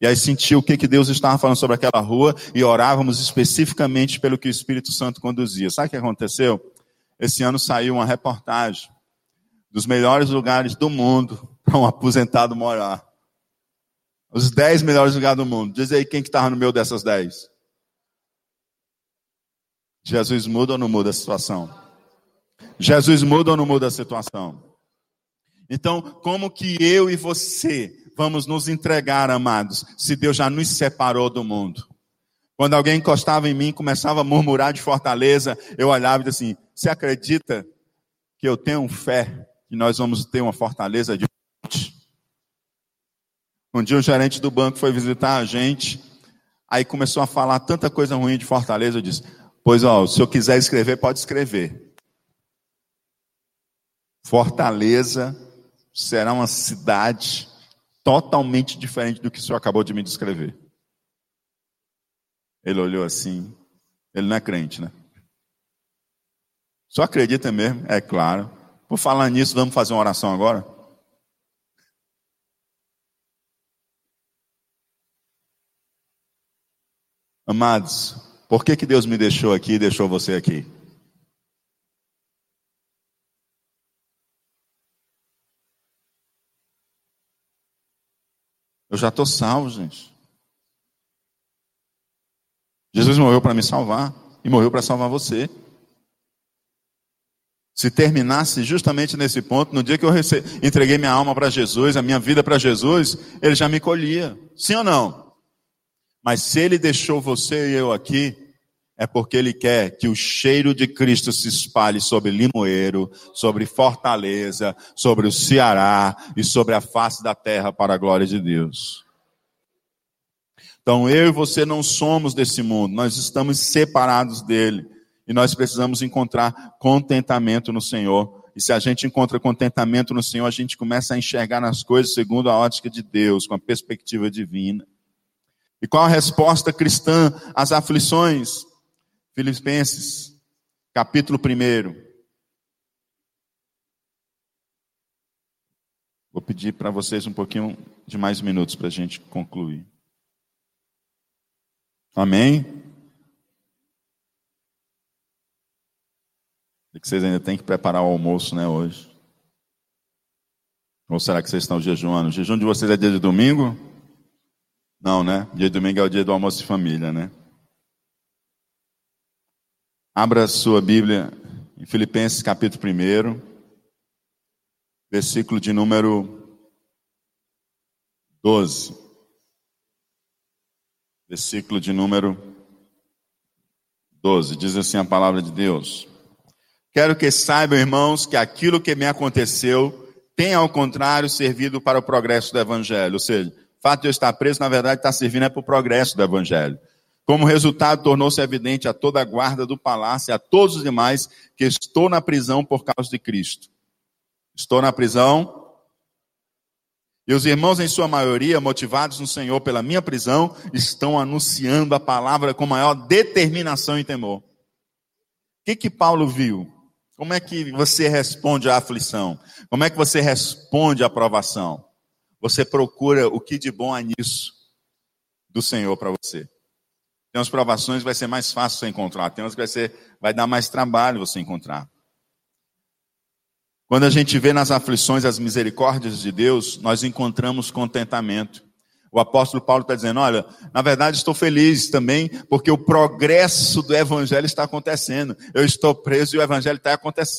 Speaker 6: E aí sentia o que, que Deus estava falando sobre aquela rua e orávamos especificamente pelo que o Espírito Santo conduzia. Sabe o que aconteceu? Esse ano saiu uma reportagem dos melhores lugares do mundo para um aposentado morar. Os dez melhores lugares do mundo. Diz aí quem que estava no meio dessas dez. Jesus muda ou não muda a situação? Jesus muda ou não muda a situação? Então, como que eu e você vamos nos entregar, amados, se Deus já nos separou do mundo? Quando alguém encostava em mim, começava a murmurar de fortaleza, eu olhava e dizia assim: Você acredita que eu tenho fé que nós vamos ter uma fortaleza de um dia o gerente do banco foi visitar a gente, aí começou a falar tanta coisa ruim de Fortaleza, eu disse, pois ó, se eu quiser escrever, pode escrever. Fortaleza será uma cidade totalmente diferente do que o senhor acabou de me descrever. Ele olhou assim, ele não é crente, né? Só acredita mesmo? É claro. Por falar nisso, vamos fazer uma oração agora? Amados, por que, que Deus me deixou aqui e deixou você aqui? Eu já estou salvo, gente. Jesus morreu para me salvar e morreu para salvar você. se terminasse justamente nesse ponto, no dia que eu entreguei minha alma para Jesus, a minha vida para Jesus, ele já me colhia. Sim ou não? Mas se ele deixou você e eu aqui, é porque ele quer que o cheiro de Cristo se espalhe sobre Limoeiro, sobre Fortaleza, sobre o Ceará e sobre a face da terra para a glória de Deus. Então eu e você não somos desse mundo, nós estamos separados dele. E nós precisamos encontrar contentamento no Senhor. E se a gente encontra contentamento no Senhor, a gente começa a enxergar nas coisas segundo a ótica de Deus, com a perspectiva divina. E qual a resposta cristã às aflições? Filipenses, capítulo 1. Vou pedir para vocês um pouquinho de mais minutos para a gente concluir. Amém? E que vocês ainda têm que preparar o almoço, né, hoje. Ou será que vocês estão jejuando? O jejum de vocês é dia de domingo? Não, né? Dia de domingo é o dia do almoço de família, né? Abra sua Bíblia em Filipenses capítulo 1, versículo de número 12. Versículo de número 12. Diz assim a palavra de Deus. Quero que saibam, irmãos, que aquilo que me aconteceu tem, ao contrário, servido para o progresso do Evangelho. Ou seja, fato de eu estar preso, na verdade, está servindo é para o progresso do Evangelho. Como resultado, tornou-se evidente a toda a guarda do palácio e a todos os demais que estou na prisão por causa de Cristo. Estou na prisão. E os irmãos, em sua maioria, motivados no Senhor pela minha prisão, estão anunciando a palavra com maior determinação e temor. O que que Paulo viu? Como é que você responde à aflição? Como é que você responde à provação? Você procura o que de bom há nisso do Senhor para você. Tem umas provações que vai ser mais fácil você encontrar, tem umas que vai, ser, vai dar mais trabalho você encontrar. Quando a gente vê nas aflições as misericórdias de Deus, nós encontramos contentamento. O apóstolo Paulo está dizendo: olha, na verdade estou feliz também, porque o progresso do evangelho está acontecendo. Eu estou preso e o evangelho está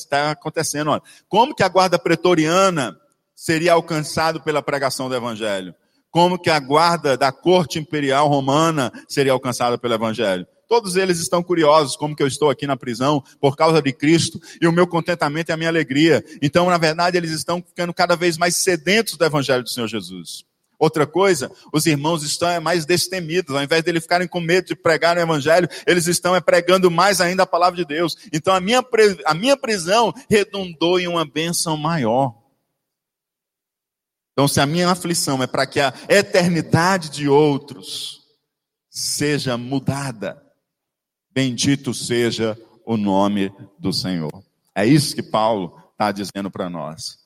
Speaker 6: tá acontecendo. Olha, como que a guarda pretoriana seria alcançado pela pregação do evangelho? Como que a guarda da corte imperial romana seria alcançada pelo evangelho? Todos eles estão curiosos como que eu estou aqui na prisão por causa de Cristo e o meu contentamento e a minha alegria. Então, na verdade, eles estão ficando cada vez mais sedentos do evangelho do Senhor Jesus. Outra coisa, os irmãos estão é mais destemidos, ao invés de eles ficarem com medo de pregar o evangelho, eles estão é pregando mais ainda a palavra de Deus. Então a minha, a minha prisão redundou em uma bênção maior. Então, se a minha aflição é para que a eternidade de outros seja mudada, bendito seja o nome do Senhor. É isso que Paulo está dizendo para nós.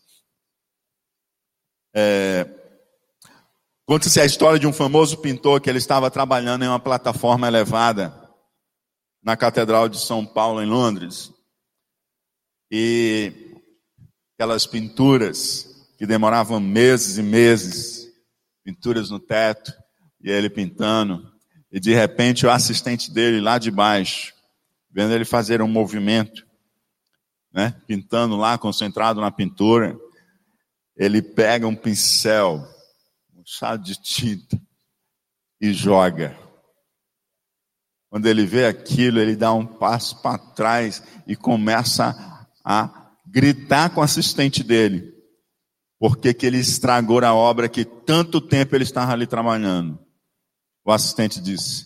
Speaker 6: É, Conta-se a história de um famoso pintor que ele estava trabalhando em uma plataforma elevada na Catedral de São Paulo, em Londres. E aquelas pinturas que demoravam meses e meses, pinturas no teto, e ele pintando, e de repente o assistente dele lá de baixo, vendo ele fazer um movimento, né, pintando lá, concentrado na pintura, ele pega um pincel chá de tinta e joga. Quando ele vê aquilo, ele dá um passo para trás e começa a gritar com o assistente dele. Porque que ele estragou a obra que tanto tempo ele estava ali trabalhando. O assistente disse: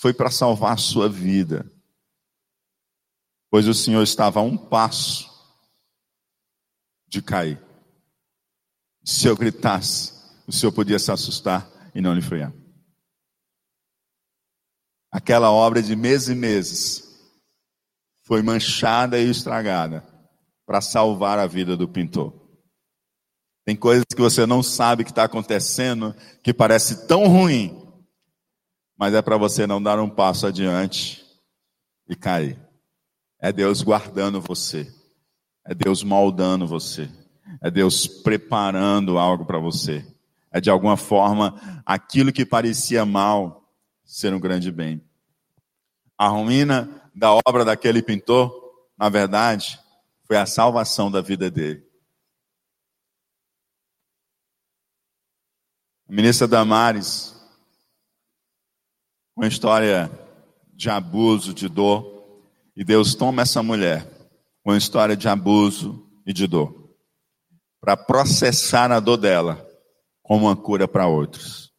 Speaker 6: Foi para salvar a sua vida. Pois o Senhor estava a um passo de cair. Se eu gritasse, o Senhor podia se assustar e não lhe frear. Aquela obra de meses e meses foi manchada e estragada para salvar a vida do pintor. Tem coisas que você não sabe que está acontecendo que parece tão ruim, mas é para você não dar um passo adiante e cair. É Deus guardando você, é Deus moldando você. É Deus preparando algo para você. É de alguma forma aquilo que parecia mal ser um grande bem. A ruína da obra daquele pintor na verdade, foi a salvação da vida dele. A ministra Damares, uma história de abuso, de dor, e Deus toma essa mulher, uma história de abuso e de dor, para processar a dor dela como uma cura para outros.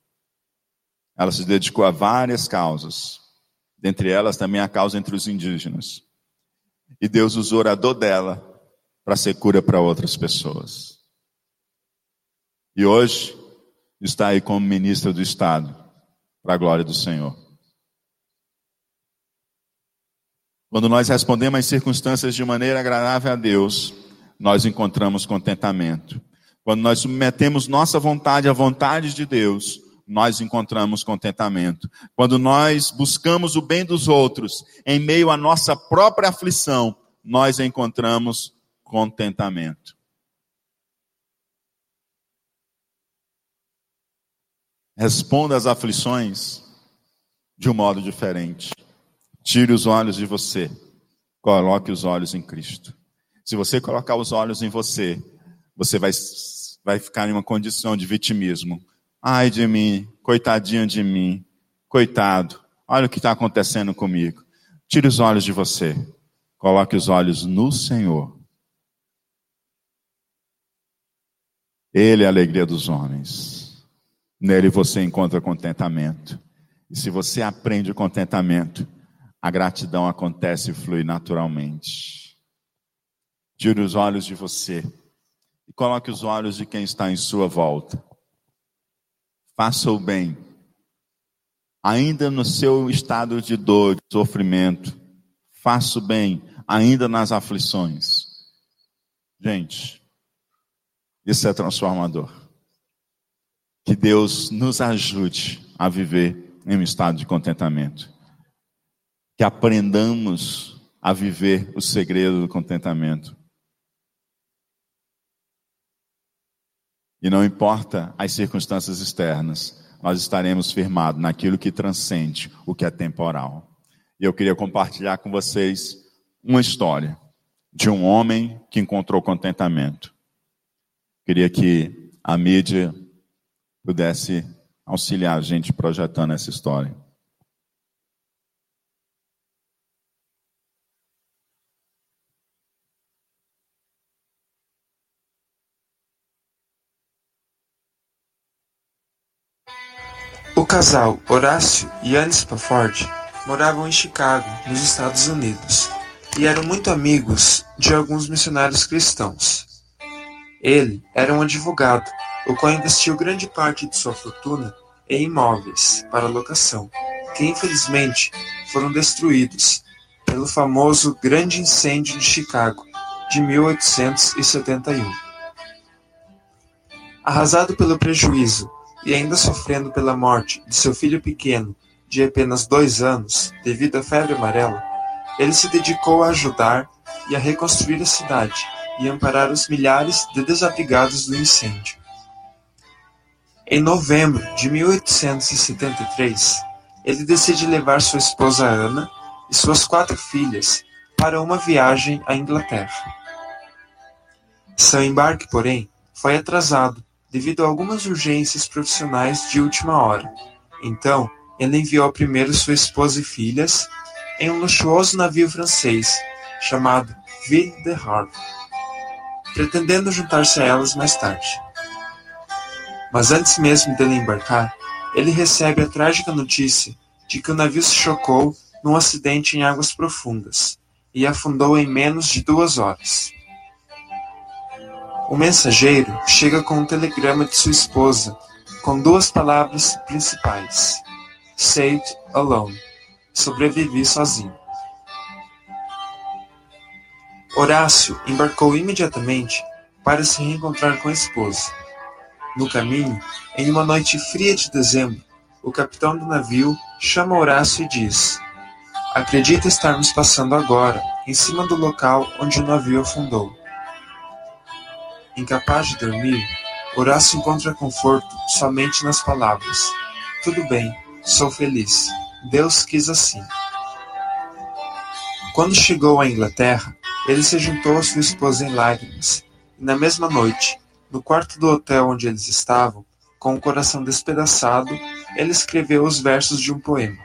Speaker 6: Ela se dedicou a várias causas, dentre elas também a causa entre os indígenas. E Deus usou a dor dela para ser cura para outras pessoas. E hoje está aí como ministra do Estado, para a glória do Senhor. Quando nós respondemos às circunstâncias de maneira agradável a Deus, nós encontramos contentamento. Quando nós submetemos nossa vontade à vontade de Deus, nós encontramos contentamento. Quando nós buscamos o bem dos outros em meio à nossa própria aflição, nós encontramos contentamento. Responda às aflições de um modo diferente. Tire os olhos de você, coloque os olhos em Cristo. Se você colocar os olhos em você, você vai, vai ficar em uma condição de vitimismo. Ai de mim, coitadinho de mim, coitado, olha o que está acontecendo comigo. Tire os olhos de você, Coloque os olhos no Senhor. Ele é a alegria dos homens. Nele você encontra contentamento. E se você aprende o contentamento, a gratidão acontece e flui naturalmente. Tire os olhos de você e coloque os olhos de quem está em sua volta. Faça o bem, ainda no seu estado de dor, de sofrimento. Faça o bem, ainda nas aflições. Gente, isso é transformador. Que Deus nos ajude a viver em um estado de contentamento. Que aprendamos a viver o segredo do contentamento. E não importa as circunstâncias externas, nós estaremos firmados naquilo que transcende o que é temporal. E eu queria compartilhar com vocês uma história de um homem que encontrou contentamento. Queria que a mídia pudesse auxiliar a gente projetando essa história.
Speaker 7: Casal Horácio e Anne Spafford moravam em Chicago, nos Estados Unidos e eram muito amigos de alguns missionários cristãos. Ele era um advogado, o qual investiu grande parte de sua fortuna em imóveis para locação, que infelizmente foram destruídos pelo famoso Grande Incêndio de Chicago de 1871. Arrasado pelo prejuízo e ainda sofrendo pela morte de seu filho pequeno de apenas dois anos devido à febre amarela, ele se dedicou a ajudar e a reconstruir a cidade e amparar os milhares de desabrigados do incêndio. Em novembro de 1873, ele decide levar sua esposa Ana e suas quatro filhas para uma viagem à Inglaterra. Seu embarque, porém, foi atrasado devido a algumas urgências profissionais de última hora. Então, ele enviou primeiro sua esposa e filhas em um luxuoso navio francês chamado Ville de Havre, pretendendo juntar-se a elas mais tarde. Mas antes mesmo dele embarcar, ele recebe a trágica notícia de que o navio se chocou num acidente em águas profundas e afundou em menos de duas horas. O mensageiro chega com um telegrama de sua esposa com duas palavras principais: Saved Alone sobrevivi sozinho. Horácio embarcou imediatamente para se reencontrar com a esposa. No caminho, em uma noite fria de dezembro, o capitão do navio chama Horácio e diz: Acredita estarmos passando agora, em cima do local onde o navio afundou. Incapaz de dormir, Horácio encontra conforto somente nas palavras: Tudo bem, sou feliz. Deus quis assim. Quando chegou à Inglaterra, ele se juntou à sua esposa em lágrimas, e na mesma noite, no quarto do hotel onde eles estavam, com o coração despedaçado, ele escreveu os versos de um poema.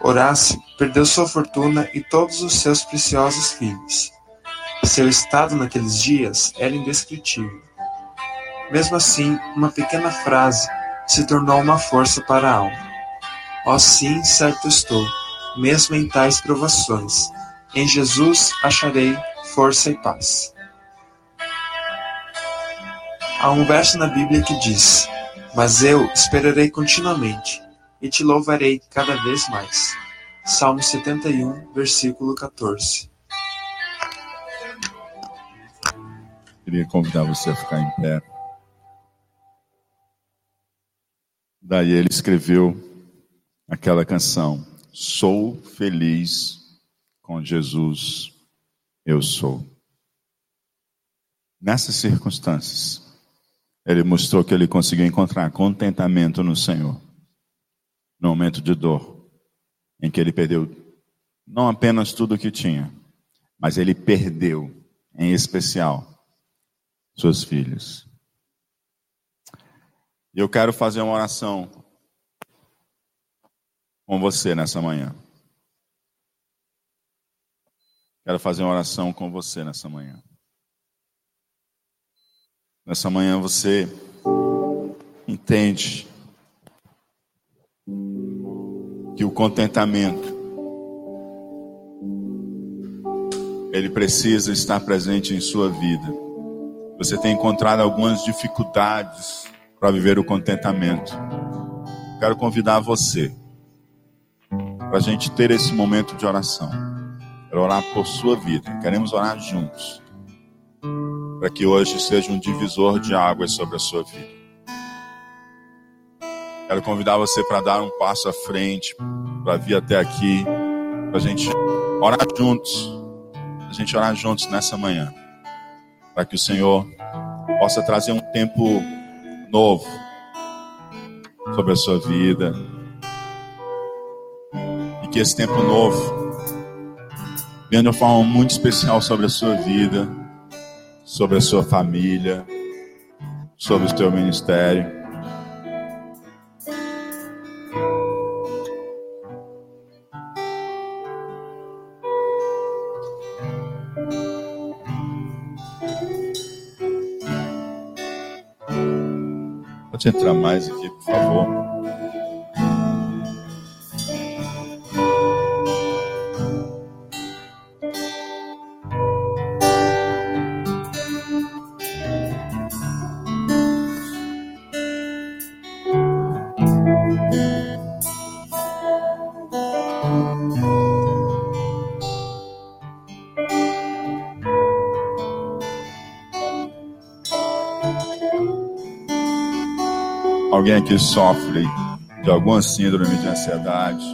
Speaker 7: Horácio perdeu sua fortuna e todos os seus preciosos filhos. Seu estado naqueles dias era indescritível. Mesmo assim, uma pequena frase se tornou uma força para a alma. Ó sim, certo estou, mesmo em tais provações. Em Jesus acharei força e paz. Há um verso na Bíblia que diz: Mas eu esperarei continuamente e te louvarei cada vez mais. Salmo 71, versículo 14.
Speaker 6: Queria convidar você a ficar em pé. Daí ele escreveu aquela canção: Sou feliz com Jesus, eu sou. Nessas circunstâncias, ele mostrou que ele conseguiu encontrar contentamento no Senhor, no momento de dor, em que ele perdeu não apenas tudo o que tinha, mas ele perdeu, em especial, suas filhas. E eu quero fazer uma oração com você nessa manhã. Quero fazer uma oração com você nessa manhã. Nessa manhã você entende que o contentamento ele precisa estar presente em sua vida. Você tem encontrado algumas dificuldades para viver o contentamento. Quero convidar você para a gente ter esse momento de oração. Quero orar por sua vida. Queremos orar juntos. Para que hoje seja um divisor de águas sobre a sua vida. Quero convidar você para dar um passo à frente, para vir até aqui, para a gente orar juntos. A gente orar juntos nessa manhã. Para que o Senhor possa trazer um tempo novo sobre a sua vida. E que esse tempo novo venha de uma forma muito especial sobre a sua vida, sobre a sua família, sobre o seu ministério. Pode entrar mais aqui, por favor. Alguém que sofre de alguma síndrome de ansiedade,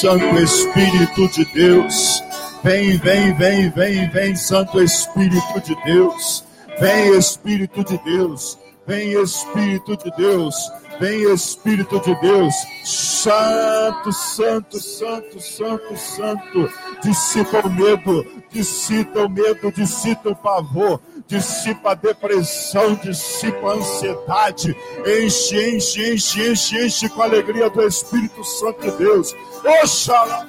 Speaker 2: Santo Espírito
Speaker 6: de Deus. Vem, vem, vem, vem, vem, Santo Espírito de Deus. Vem, Espírito de Deus. Vem, Espírito de Deus. Vem, Espírito de Deus. Santo, Santo, Santo, Santo, Santo. Dissipa o medo, dissipa o medo, dissipa o pavor, dissipa a depressão, dissipa a ansiedade. Enche, enche, enche, enche, enche com a alegria do Espírito Santo de Deus. Oxalá.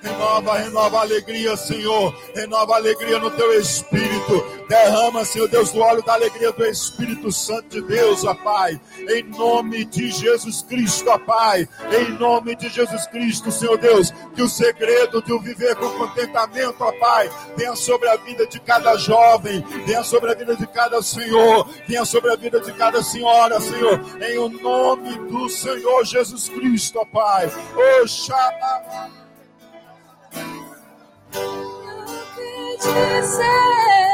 Speaker 6: Renova, renova a alegria, Senhor. Renova a alegria no teu espírito. Derrama, Senhor Deus, do óleo da alegria do Espírito Santo de Deus, ó Pai. Em nome de Jesus Cristo, ó Pai. Em nome de Jesus Cristo, Senhor Deus. Que o segredo de o viver com contentamento, ó Pai, venha sobre a vida de cada jovem, venha sobre a vida de cada senhor, venha sobre a vida de cada senhora, Senhor. Em o nome do Senhor Jesus Cristo, ó Pai. Oxalá.
Speaker 2: dizer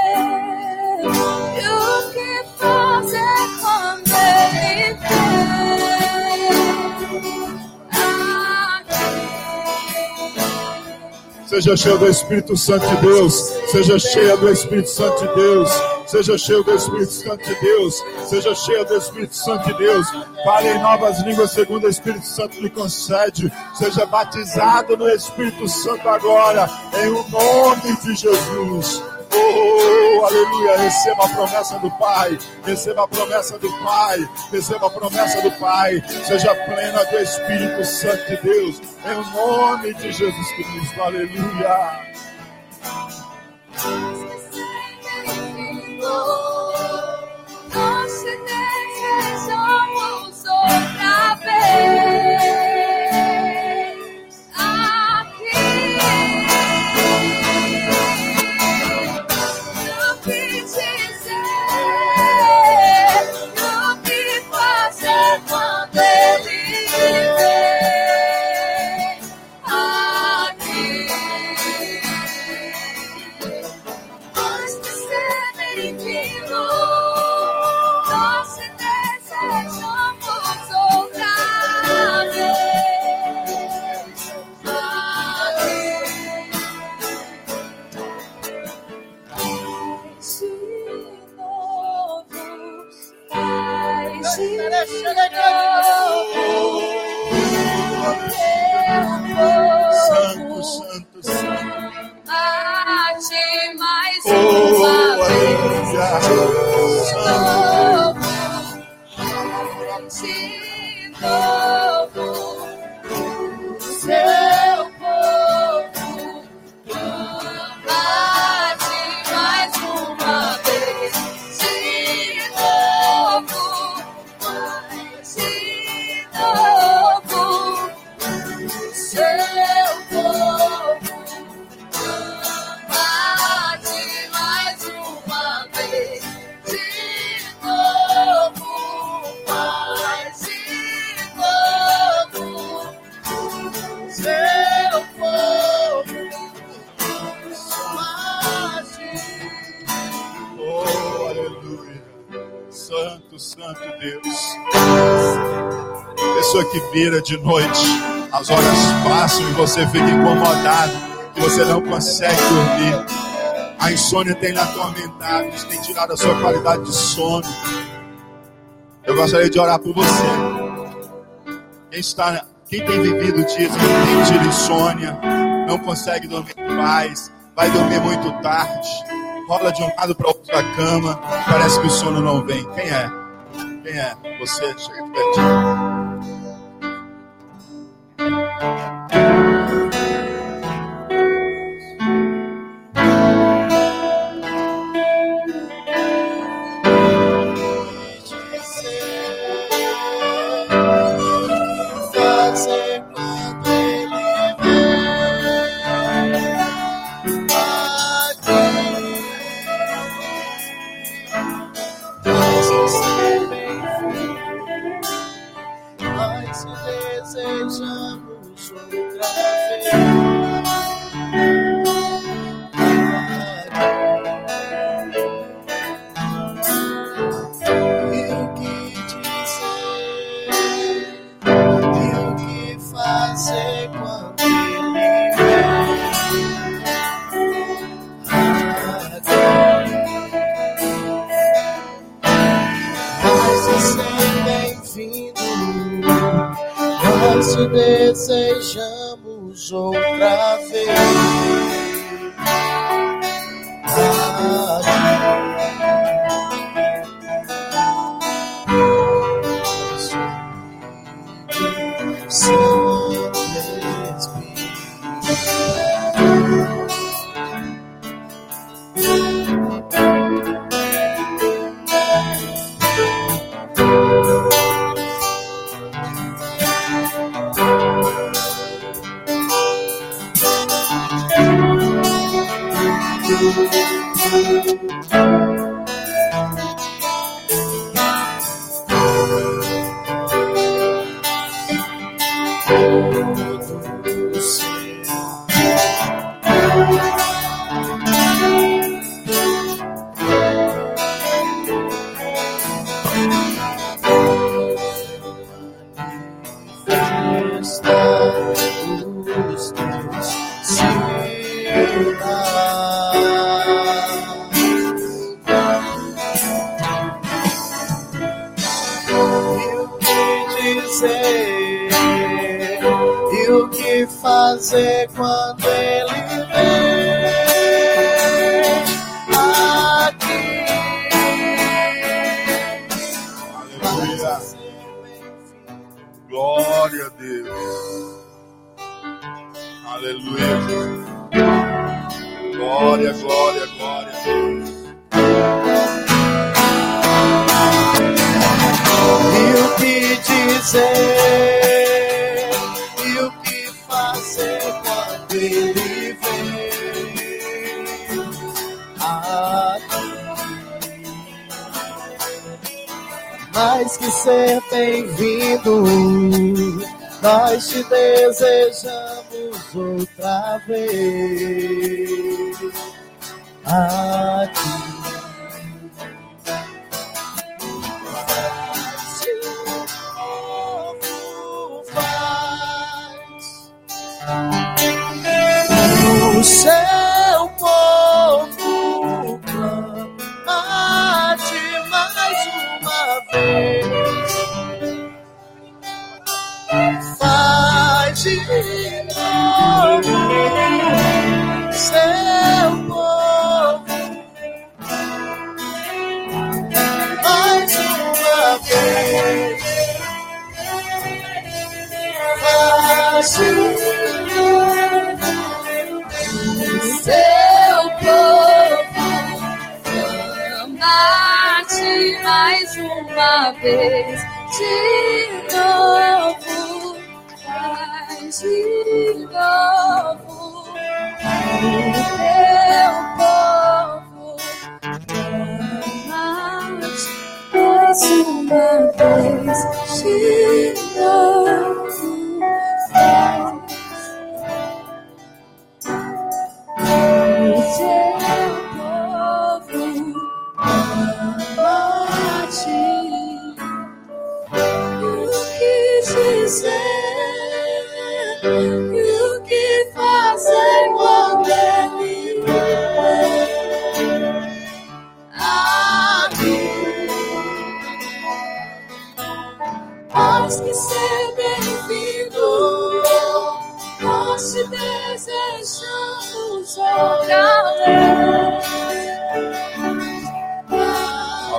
Speaker 6: Seja cheio do Espírito Santo de Deus. Seja cheia do Espírito Santo de Deus. Seja cheio do Espírito Santo de Deus. Seja cheia do Espírito Santo de Deus. Fale em novas línguas segundo o Espírito Santo lhe concede. Seja batizado no Espírito Santo agora. Em o nome de Jesus. Oh, aleluia. Receba a promessa do Pai. Receba a promessa do Pai. Receba a promessa do Pai. Seja plena do Espírito Santo de Deus. Em nome de Jesus Cristo. Aleluia.
Speaker 2: Vez.
Speaker 6: aleluia. Pessoa que vira de noite, as horas passam e você fica incomodado, que você não consegue dormir.
Speaker 8: A insônia tem lhe atormentado, isso tem tirado a sua qualidade de sono. Eu gostaria de orar por você. Quem está, quem tem vivido dias que tem tido insônia, não consegue dormir em paz, vai dormir muito tarde, rola de um lado para outro da cama, parece que o sono não vem. Quem é? Quem é? Você? Chega pertinho.
Speaker 9: Fazer uma vez, de novo, faz de
Speaker 2: novo. O teu povo ama-te mais uma vez, de novo,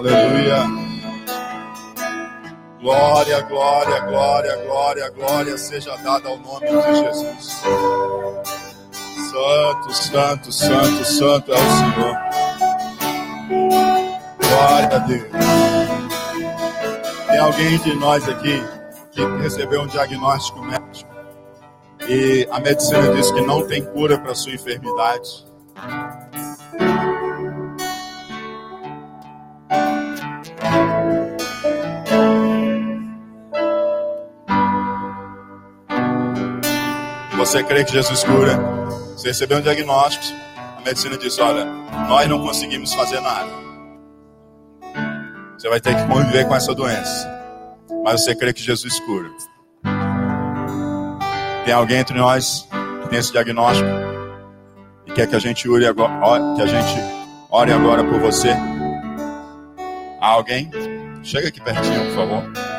Speaker 6: Aleluia. Glória, glória, glória, glória, glória seja dada ao nome de Jesus. Santo, santo, santo, santo é o Senhor. Glória a Deus. Tem alguém de nós aqui que recebeu um diagnóstico médico e a medicina diz que não tem cura para sua enfermidade. Você crê que Jesus cura? Você recebeu um diagnóstico, a medicina diz: olha, nós não conseguimos fazer nada. Você vai ter que conviver com essa doença. Mas você crê que Jesus cura? Tem alguém entre nós que tem esse diagnóstico e quer que a gente ore agora, que a gente ore agora por você? Há alguém? Chega aqui pertinho, por favor.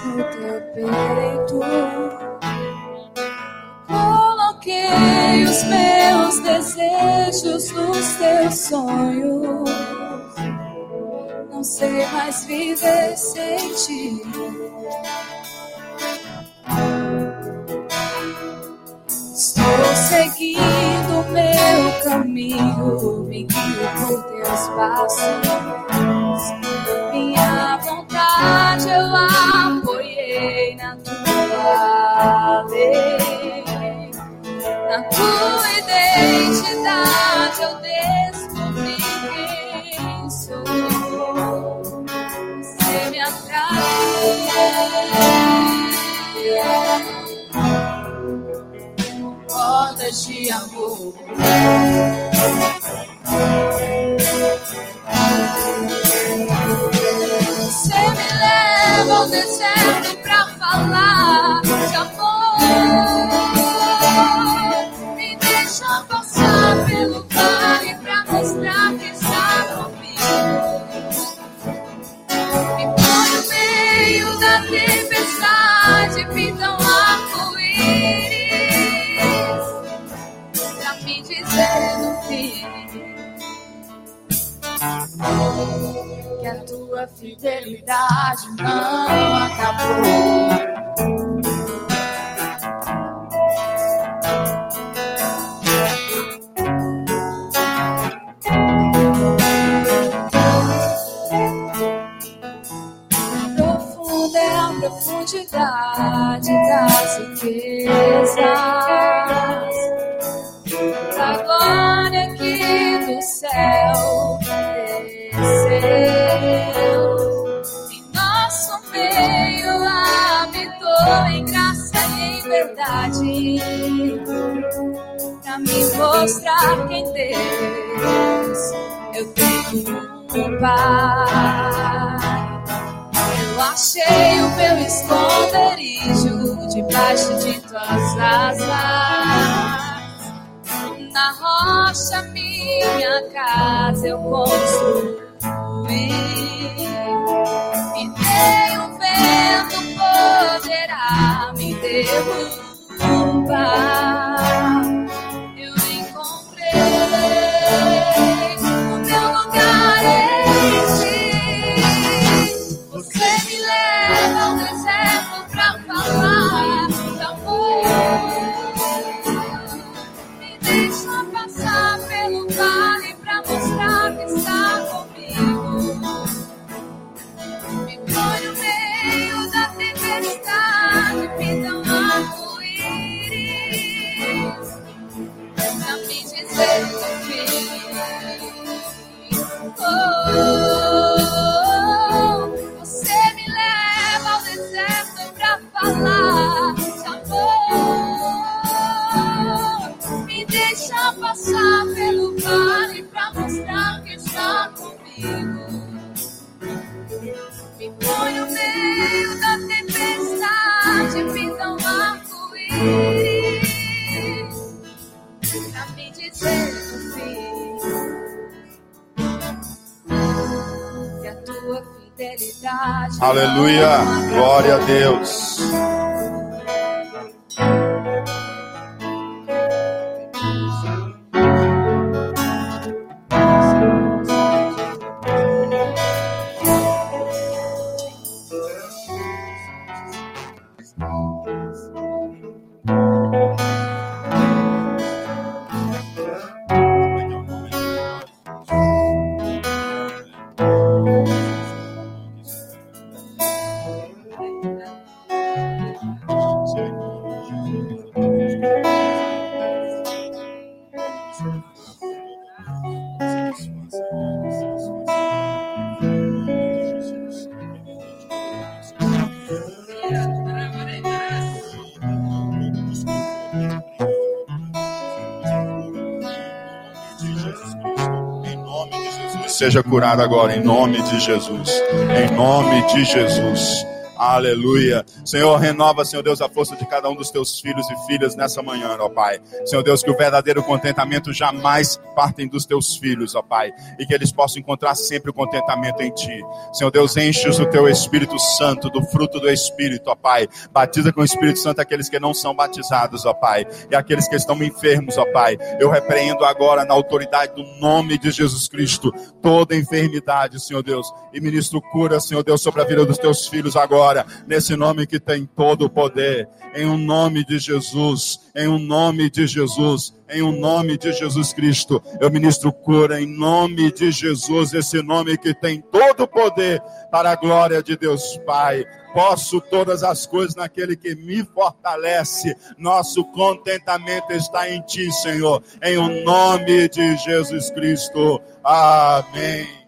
Speaker 2: No teu peito. Coloquei os meus desejos nos teus sonhos. Não sei mais viver sem ti. Estou seguindo meu caminho, me guio por teus passos. Minha vontade eu apoiei Na tua identidade eu descobri quem sou. Você me atrai cordas de amor. Você me leva ao deserto pra falar dizer no fim que a tua fidelidade não acabou. Profunda é a profundidade das riquezas. do céu desceu. Em nosso meio habitou em graça e em verdade, pra me mostrar quem Deus eu tenho um Pai. Eu achei o meu esconderijo debaixo de tuas asas na rocha minha casa eu construí. E nenhum vento poderá me derrubar. Passar pelo vale pra mostrar que está comigo. Me põe no meio da tempestade, pinta um arco-íris pra me dizer o fim. Que a tua fidelidade.
Speaker 6: Aleluia. Glória a Deus. Seja curado agora, em nome de Jesus. Em nome de Jesus. Aleluia. Senhor, renova, Senhor Deus, a força de cada um dos teus filhos e filhas nessa manhã, ó Pai. Senhor Deus, que o verdadeiro contentamento jamais partem dos teus filhos, ó Pai. E que eles possam encontrar sempre o contentamento em Ti. Senhor Deus, enche-os do teu Espírito Santo, do fruto do Espírito, ó Pai. Batiza com o Espírito Santo aqueles que não são batizados, ó Pai. E aqueles que estão enfermos, ó Pai. Eu repreendo agora, na autoridade do nome de Jesus Cristo, toda enfermidade, Senhor Deus. E ministro cura, Senhor Deus, sobre a vida dos teus filhos agora, nesse nome que tem todo o poder. Em um nome de Jesus, em um nome de Jesus, em um nome de Jesus Cristo. Eu ministro cura em nome de Jesus, esse nome que tem todo o poder para a glória de Deus Pai. Posso todas as coisas naquele que me fortalece. Nosso contentamento está em Ti, Senhor. Em o nome de Jesus Cristo. Amém.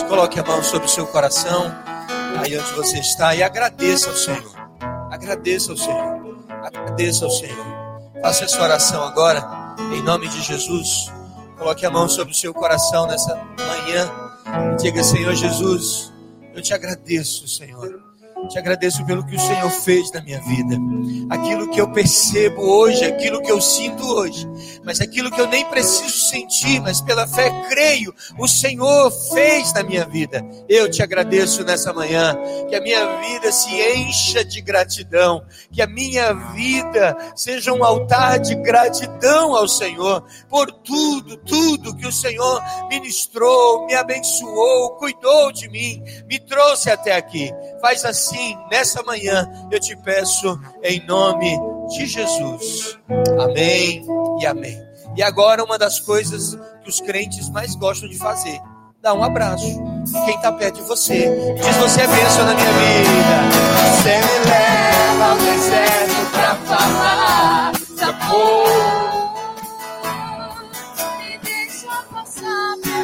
Speaker 3: Aleluia. Coloque a mão sobre o seu coração, aí onde você está, e agradeça ao Senhor. Agradeça ao Senhor. Agradeça ao Senhor. Faça essa oração agora, em nome de Jesus. Coloque a mão sobre o seu coração nessa manhã. E diga, Senhor Jesus, eu te agradeço, Senhor. Te agradeço pelo que o Senhor fez na minha vida. Aquilo que eu percebo hoje, aquilo que eu sinto hoje, mas aquilo que eu nem preciso sentir, mas pela fé creio, o Senhor fez na minha vida. Eu te agradeço nessa manhã, que a minha vida se encha de gratidão, que a minha vida seja um altar de gratidão ao Senhor por tudo, tudo que o Senhor ministrou, me abençoou, cuidou de mim, me trouxe até aqui. Faz assim assim, nessa manhã, eu te peço em nome de Jesus. Amém e amém. E agora, uma das coisas que os crentes mais gostam de fazer: dá um abraço. Quem está perto de você, diz: Você é bênção na minha vida. Você me leva ao deserto para falar da.